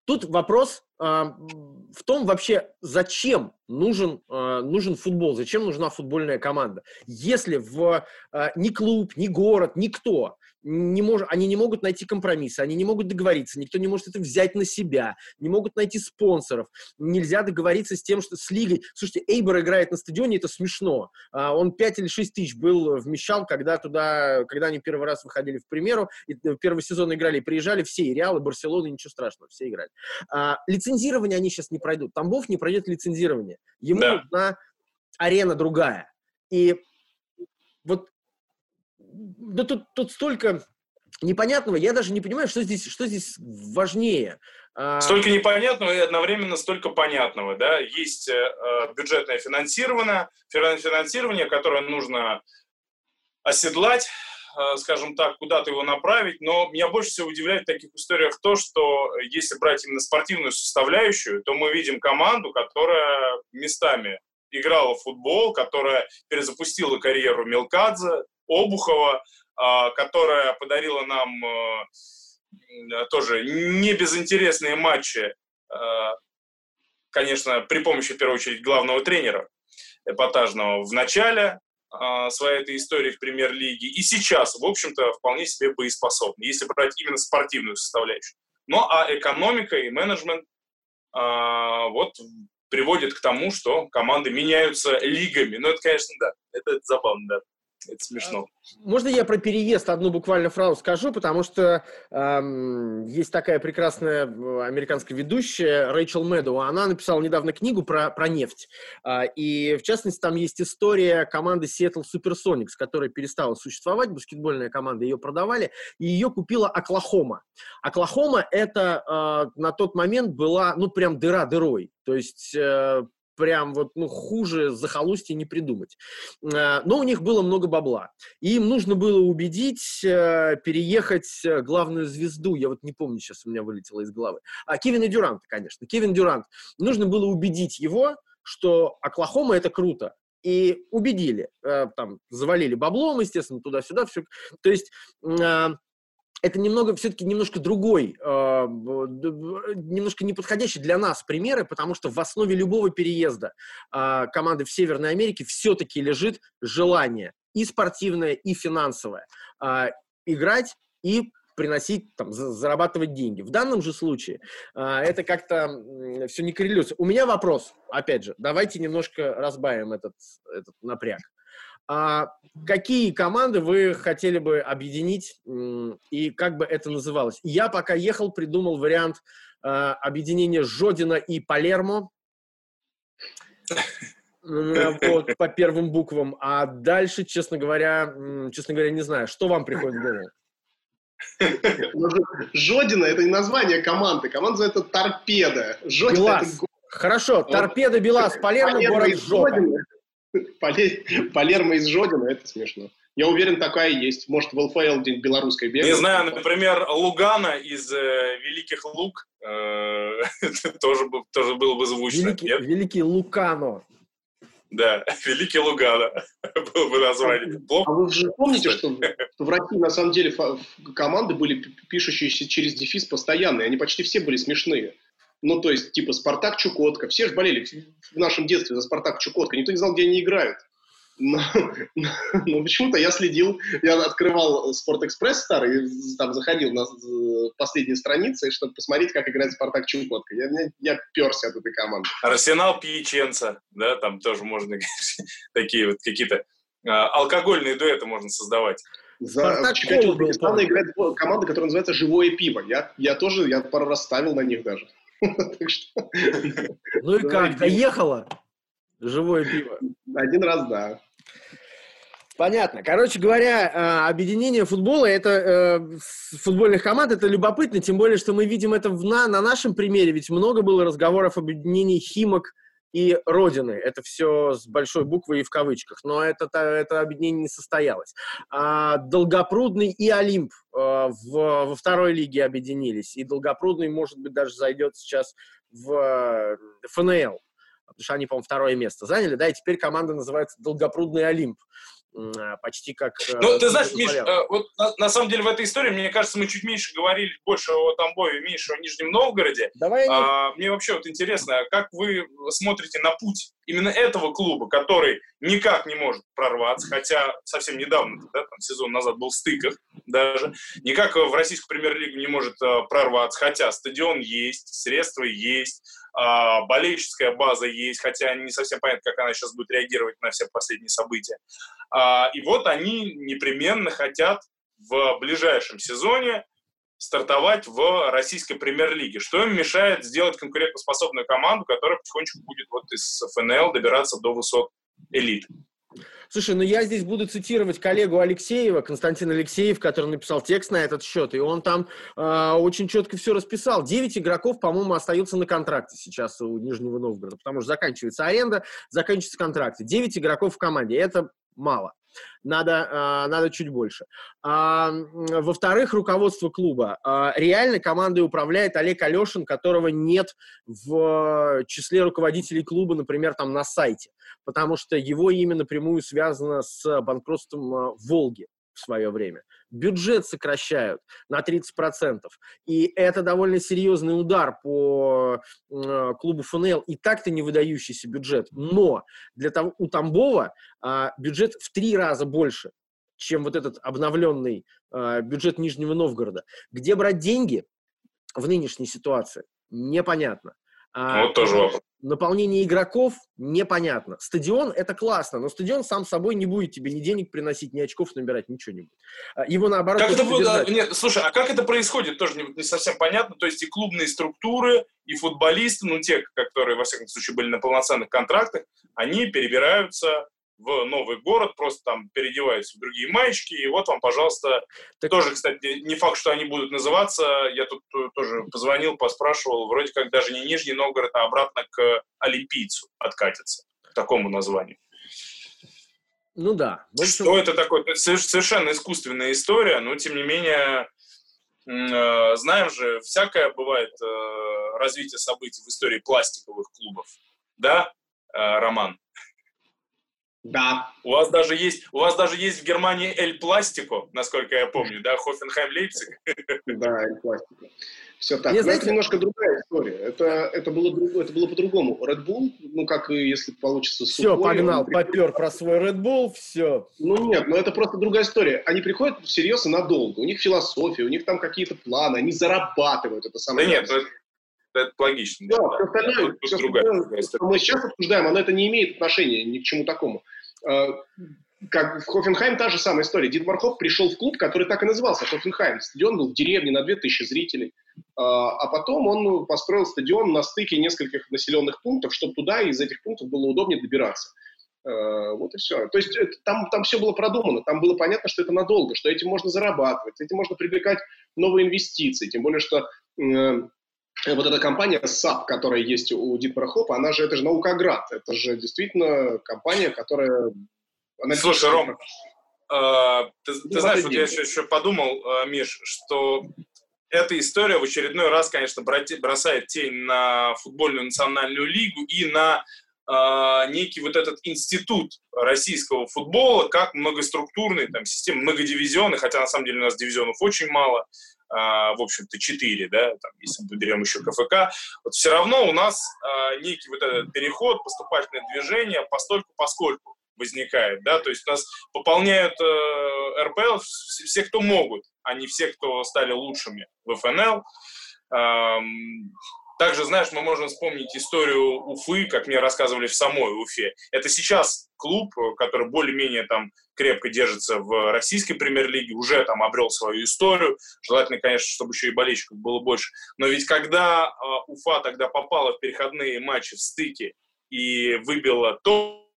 тут вопрос э, в том вообще, зачем нужен, э, нужен футбол, зачем нужна футбольная команда. Если в э, ни клуб, ни город, никто не мож... они не могут найти компромиссы, они не могут договориться, никто не может это взять на себя, не могут найти спонсоров, нельзя договориться с тем, что с лигой... Слушайте, Эйбор играет на стадионе, это смешно. А, он 5 или 6 тысяч был, вмещал, когда туда, когда они первый раз выходили в примеру, и э, первый сезон играли, приезжали все, и Реал, и Барселона, ничего страшного, все играли. А, лицензирование они сейчас не пройдут. Тамбов не пройдет лицензирование. Ему да. нужна арена другая. И вот да тут, тут столько непонятного, я даже не понимаю, что здесь, что здесь важнее. А, столько непонятного и одновременно столько понятного, да. Есть э, э бюджетное финансирование, финансирование, которое нужно оседлать, э, скажем так, куда-то его направить, но меня больше всего удивляет в таких историях то, что если брать именно спортивную составляющую, то мы видим команду, которая местами играла в футбол, которая перезапустила карьеру Мелкадзе, Обухова, а, которая подарила нам э, тоже не безинтересные матчи, э, конечно, при помощи, в первую очередь, главного тренера эпатажного в начале а, своей этой истории в премьер-лиге, и сейчас, в общем-то, вполне себе боеспособны, если брать именно спортивную составляющую. Ну, а экономика и менеджмент а, вот приводит к тому, что команды меняются лигами. Ну, это, конечно, да, это, это забавно, да. Это смешно. Можно я про переезд одну буквально фразу скажу, потому что эм, есть такая прекрасная э, американская ведущая Рэйчел Мэдоу. Она написала недавно книгу про, про нефть. Э, и, в частности, там есть история команды Seattle Supersonics, которая перестала существовать, баскетбольная команда, ее продавали, и ее купила Оклахома. Оклахома это э, на тот момент была, ну, прям дыра дырой. То есть э, прям вот, ну, хуже захолустья не придумать. Э, но у них было много бабла. Им нужно было убедить э, переехать э, главную звезду, я вот не помню, сейчас у меня вылетело из головы, а Кевина Дюранта, конечно. Кевин Дюрант. Нужно было убедить его, что Оклахома это круто. И убедили, там, завалили баблом, естественно, туда-сюда, все. То есть это немного, все-таки немножко другой, э, немножко неподходящий для нас примеры, потому что в основе любого переезда э, команды в Северной Америке все-таки лежит желание и спортивное, и финансовое э, играть и приносить, там, зарабатывать деньги. В данном же случае э, это как-то э, все не коррелируется. У меня вопрос, опять же, давайте немножко разбавим этот, этот напряг. А какие команды вы хотели бы объединить и как бы это называлось? Я пока ехал, придумал вариант э, объединения Жодина и Палермо вот, по первым буквам, а дальше, честно говоря, честно говоря, не знаю, что вам приходит в голову? Жодина – это не название команды. Команда называется «Торпеда». Жодина. Это... Хорошо, «Торпеда», «Белас», «Палермо», город Жопа. Палермо из Жодина, это смешно. Я уверен, такая есть. Может, в ЛФЛ где-нибудь белорусской бегает. Не знаю, например, Лугана из э, Великих Лук э, тоже, тоже было бы звучно. Великий, Великий Лукано. Да, Великий Лугана было бы название. Плохо? А вы же помните, что, что в России на самом деле команды были пишущиеся через дефис постоянно, и они почти все были смешные. Ну, то есть, типа, Спартак Чукотка. Все же болели в нашем детстве за Спартак Чукотка. Никто не знал, где они играют. Но, но, но почему-то я следил, я открывал Спортэкспресс старый, там заходил на последние страницы, чтобы посмотреть, как играет Спартак Чукотка. Я, я, я перся от этой команды. Арсенал Пьяченца, да, там тоже можно такие вот какие-то а, алкогольные дуэты можно создавать. За Чикатило Дагестана играет команда, которая называется «Живое пиво». Я, я тоже, я пару раз ставил на них даже. Ну и как, доехало? Живое пиво. Один раз, да. Понятно. Короче говоря, э, объединение футбола, это э, футбольных команд, это любопытно, тем более, что мы видим это на, на нашем примере, ведь много было разговоров об объединении Химок и Родины. Это все с большой буквы и в кавычках, но это, это объединение не состоялось. А, Долгопрудный и Олимп а, в, во второй лиге объединились, и Долгопрудный, может быть, даже зайдет сейчас в ФНЛ, потому что они, по-моему, второе место заняли, да, и теперь команда называется Долгопрудный Олимп. А, почти как... Э, ну, ты знаешь, Миш, э, вот на, на самом деле в этой истории, мне кажется, мы чуть меньше говорили, больше о Тамбове, меньше о Нижнем Новгороде. Давай а, Мне вообще вот интересно, как вы смотрите на путь именно этого клуба, который никак не может прорваться, хотя совсем недавно, да, там, сезон назад был в стыках даже, никак в российскую премьер-лигу не может э, прорваться, хотя стадион есть, средства есть, а, болельческая база есть, хотя не совсем понятно, как она сейчас будет реагировать на все последние события. А, и вот они непременно хотят в ближайшем сезоне стартовать в российской премьер-лиге. Что им мешает сделать конкурентоспособную команду, которая потихонечку будет вот из ФНЛ добираться до высот элиты? Слушай, ну я здесь буду цитировать коллегу Алексеева, Константин Алексеев, который написал текст на этот счет, и он там э, очень четко все расписал. Девять игроков, по-моему, остаются на контракте сейчас у Нижнего Новгорода, потому что заканчивается аренда, заканчиваются контракты. Девять игроков в команде, это мало. Надо, а, надо чуть больше. А, во-вторых, руководство клуба. А, реально командой управляет Олег Алешин, которого нет в числе руководителей клуба, например, там на сайте, потому что его имя напрямую связано с банкротством Волги свое время. Бюджет сокращают на 30%. И это довольно серьезный удар по э, клубу ФНЛ. И так-то не выдающийся бюджет. Но для того, у Тамбова э, бюджет в три раза больше, чем вот этот обновленный э, бюджет Нижнего Новгорода. Где брать деньги в нынешней ситуации? Непонятно. А, вот тоже вопрос. Наполнение игроков непонятно. Стадион это классно, но стадион сам собой не будет тебе ни денег приносить, ни очков набирать, ничего не будет. А, его наоборот. Как это будет? А, нет, слушай, а как это происходит, тоже не, не совсем понятно. То есть и клубные структуры, и футболисты, ну те, которые во всяком случае были на полноценных контрактах, они перебираются в новый город, просто там переодеваются в другие маечки, и вот вам, пожалуйста, так... тоже, кстати, не факт, что они будут называться, я тут тоже позвонил, поспрашивал, вроде как даже не Нижний Новгород, а обратно к Олимпийцу откатится, к такому названию. Ну да. Общем... Что это такое? Совершенно искусственная история, но тем не менее, э, знаем же, всякое бывает э, развитие событий в истории пластиковых клубов. Да, э, Роман? Да. У вас даже есть, у вас даже есть в Германии Эль Пластико, насколько я помню, да, Хофенхайм Лейпциг. Да, Эль Пластико. Все так. Не, знаете, это немножко другая история. Это, это было, это было по-другому. Red Bull, ну, как и если получится... Все, сухой, погнал, он... попер про свой Red Bull, все. Ну, нет, но это просто другая история. Они приходят всерьез и надолго. У них философия, у них там какие-то планы, они зарабатывают это самое. Да нет, ну, это, это логично. Да, да. остальное, все другая, другая мы сейчас обсуждаем, оно это не имеет отношения ни к чему такому. А, как в Хофенхайм та же самая история. Дитмар пришел в клуб, который так и назывался Хофенхайм. Стадион был в деревне на 2000 зрителей. А, а потом он построил стадион на стыке нескольких населенных пунктов, чтобы туда из этих пунктов было удобнее добираться. А, вот и все. То есть там, там все было продумано, там было понятно, что это надолго, что этим можно зарабатывать, этим можно привлекать новые инвестиции. Тем более, что э, вот эта компания SAP, которая есть у Дитмара Хопа, она же, это же Наукоград, это же действительно компания, которая... Она Слушай, Ром, э, ты, ты знаешь, вот я еще, еще подумал, э, Миш, что эта история в очередной раз, конечно, бросает тень на футбольную национальную лигу и на э, некий вот этот институт российского футбола, как многоструктурный, там, система многодивизионный, хотя на самом деле у нас дивизионов очень мало, в общем-то, 4, да, там, если мы берем еще КФК, вот все равно у нас а, некий вот этот переход, поступательное движение постольку поскольку возникает, да, то есть у нас пополняют э, РПЛ все, кто могут, а не все, кто стали лучшими в ФНЛ. Эм, Также, знаешь, мы можем вспомнить историю Уфы, как мне рассказывали в самой Уфе. Это сейчас клуб, который более-менее там крепко держится в российской премьер-лиге, уже там обрел свою историю. Желательно, конечно, чтобы еще и болельщиков было больше. Но ведь когда э, Уфа тогда попала в переходные матчи в стыке и выбила то,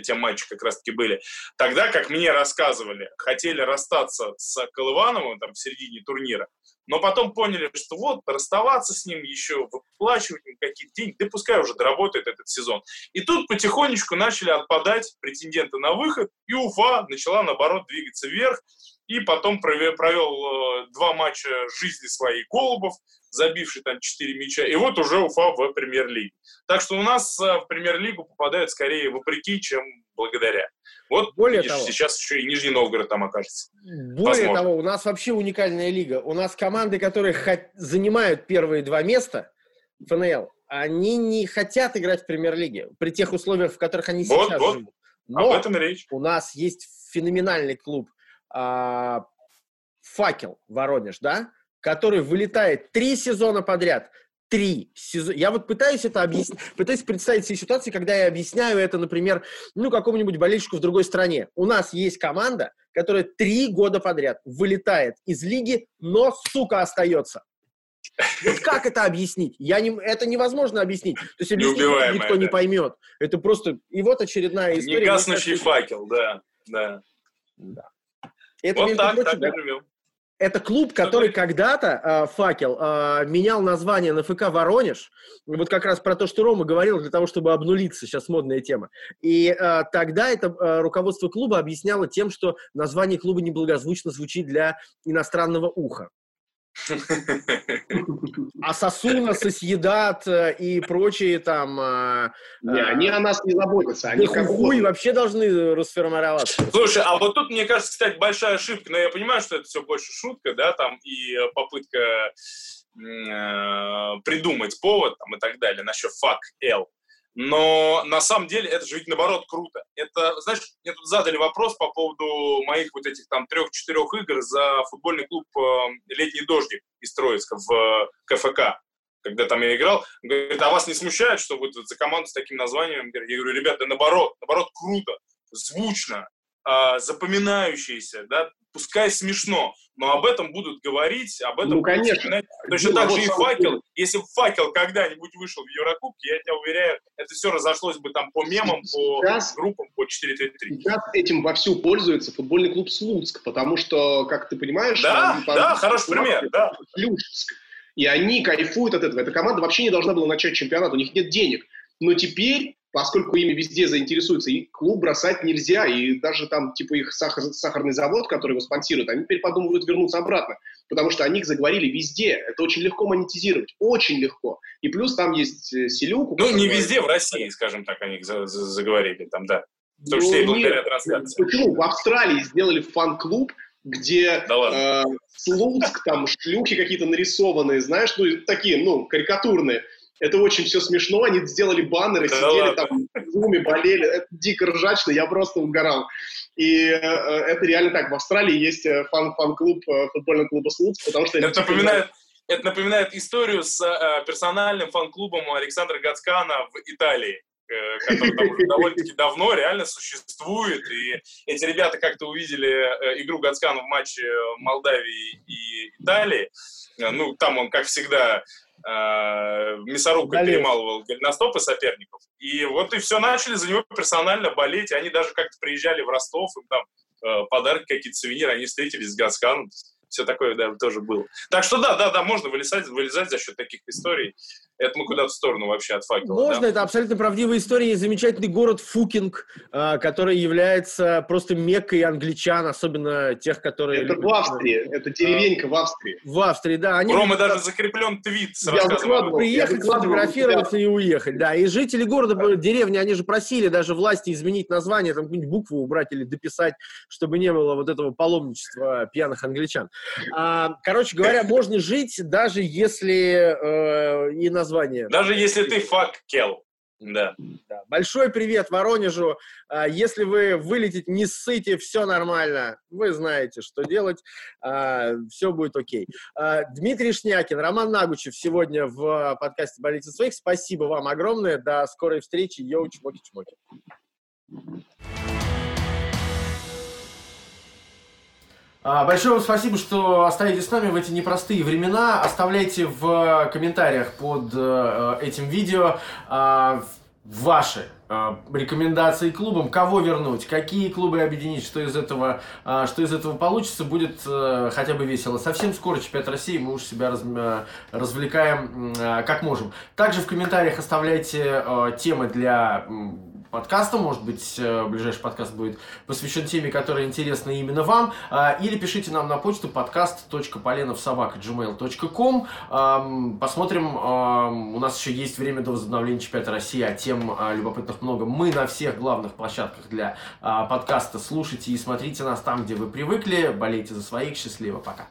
те матчи как раз-таки были. Тогда, как мне рассказывали, хотели расстаться с Колывановым там, в середине турнира, но потом поняли, что вот, расставаться с ним еще, выплачивать ему какие-то деньги, да пускай уже доработает этот сезон. И тут потихонечку начали отпадать претенденты на выход, и Уфа начала, наоборот, двигаться вверх, и потом провел, провел э, два матча жизни своей Голубов, забивший там 4 мяча, и вот уже Уфа в премьер-лиге. Так что у нас э, в премьер-лигу попадают скорее вопреки, чем благодаря. Вот Более видишь, того, сейчас еще и Нижний Новгород там окажется. Более Возможно. того, у нас вообще уникальная лига. У нас команды, которые занимают первые два места, ФНЛ, они не хотят играть в премьер-лиге при тех условиях, в которых они вот, сейчас вот. живут. Но Об этом речь. у нас есть феноменальный клуб а, «Факел» Воронеж, да, который вылетает три сезона подряд. Три сезона. Я вот пытаюсь это объяснить, пытаюсь представить себе ситуацию, когда я объясняю это, например, ну, какому-нибудь болельщику в другой стране. У нас есть команда, которая три года подряд вылетает из лиги, но, сука, остается. Вот как это объяснить? Я не, это невозможно объяснить. То есть объяснить никто да. не поймет. Это просто... И вот очередная история. Негаснущий факел, да. да. да. Это, вот так, прочим, так живем. Это клуб, который когда-то, э, «Факел», э, менял название на ФК «Воронеж». Вот как раз про то, что Рома говорил, для того, чтобы обнулиться. Сейчас модная тема. И э, тогда это э, руководство клуба объясняло тем, что название клуба неблагозвучно звучит для иностранного уха. А Сосуна, Сосъедат э, и прочие там... Э, не, э, они о нас не заботятся. Они как хуй вообще должны расформироваться. Слушай, а вот тут, мне кажется, кстати, большая ошибка, но я понимаю, что это все больше шутка, да, там, и попытка придумать повод там, и так далее насчет fuck L. Но на самом деле это же ведь наоборот круто. Это, знаешь, мне тут задали вопрос по поводу моих вот этих там трех-четырех игр за футбольный клуб э, «Летний дождик» из Троицка в КФК. Когда там я играл, говорит, а вас не смущает, что вот за команду с таким названием? Я говорю, ребята, наоборот, наоборот, круто, звучно, э, запоминающееся, да, пускай смешно, но об этом будут говорить, об этом ну, конечно. Точно так же и факел. Если бы факел когда-нибудь вышел в Еврокубке, я тебя уверяю, это все разошлось бы там по мемам, по сейчас, группам, по 4-3-3. Сейчас этим вовсю пользуется футбольный клуб Слуцк, потому что, как ты понимаешь... Да, да, хороший пример, да. Плюшск. И они кайфуют от этого. Эта команда вообще не должна была начать чемпионат, у них нет денег. Но теперь поскольку ими везде заинтересуются, и клуб бросать нельзя, и даже там, типа, их сахар, сахарный завод, который его спонсирует, они теперь подумывают вернуться обратно, потому что о них заговорили везде, это очень легко монетизировать, очень легко, и плюс там есть э, Селюк. Ну, не везде в России, скажем так, о них заговорили, там, да, в том числе ну, и благодаря нет. трансляции. Почему? В Австралии сделали фан-клуб, где да э, Слуцк, там шлюхи какие-то нарисованные, знаешь, ну, такие, ну, карикатурные, это очень все смешно. Они сделали баннеры, да сидели ладно. там в зуме, болели. Это дико ржачно, я просто угорал. И э, это реально так. В Австралии есть э, фан-фан-клуб э, футбольного клуба Слуц, потому что... Это напоминает, это напоминает историю с э, персональным фан-клубом Александра Гацкана в Италии э, который там уже довольно-таки давно реально существует. И эти ребята как-то увидели э, игру Гацкана в матче Молдавии и Италии. Ну, там он, как всегда, э, мясорубкой Болеет. перемалывал голеностопы соперников. И вот и все, начали за него персонально болеть. Они даже как-то приезжали в Ростов, им там э, подарки какие-то, сувениры, они встретились с Гасканом все такое да, тоже было. Так что да, да, да, можно вылезать, вылезать за счет таких историй. Это мы куда-то в сторону вообще от факела. Можно, да? это абсолютно правдивая история. Есть замечательный город Фукинг, а, который является просто меккой англичан, особенно тех, которые... Это в Австрии, это деревенька в Австрии. В Австрии, да. Они Рома даже закреплен твит с рассказом. Приехать, сфотографироваться и уехать, да. И жители города, да. деревни, они же просили даже власти изменить название, там какую-нибудь букву убрать или дописать, чтобы не было вот этого паломничества пьяных англичан. А, короче говоря, можно жить, даже если э, и название. Даже если ты факел. Да. да. Большой привет Воронежу. А, если вы вылетите не ссыте, все нормально. Вы знаете, что делать. А, все будет окей. А, Дмитрий Шнякин, Роман Нагучев сегодня в подкасте «Болите своих». Спасибо вам огромное. До скорой встречи. Йоу, чмоки-чмоки. Большое вам спасибо, что остаетесь с нами в эти непростые времена. Оставляйте в комментариях под э, этим видео ваши э, рекомендации клубам, кого вернуть, какие клубы объединить, что из этого, э, что из этого получится, будет э, хотя бы весело. Совсем скоро чемпионат России, мы уж себя раз, э, развлекаем э, как можем. Также в комментариях оставляйте э, темы для подкаста. Может быть, э, ближайший подкаст будет посвящен теме, которая интересна именно вам. А, или пишите нам на почту podcast.polenovsobaka.gmail.com Посмотрим, у нас еще есть время до возобновления чемпионата России, а тем а, любопытных много. Мы на всех главных площадках для а, подкаста. Слушайте и смотрите нас там, где вы привыкли. Болейте за своих. Счастливо. Пока.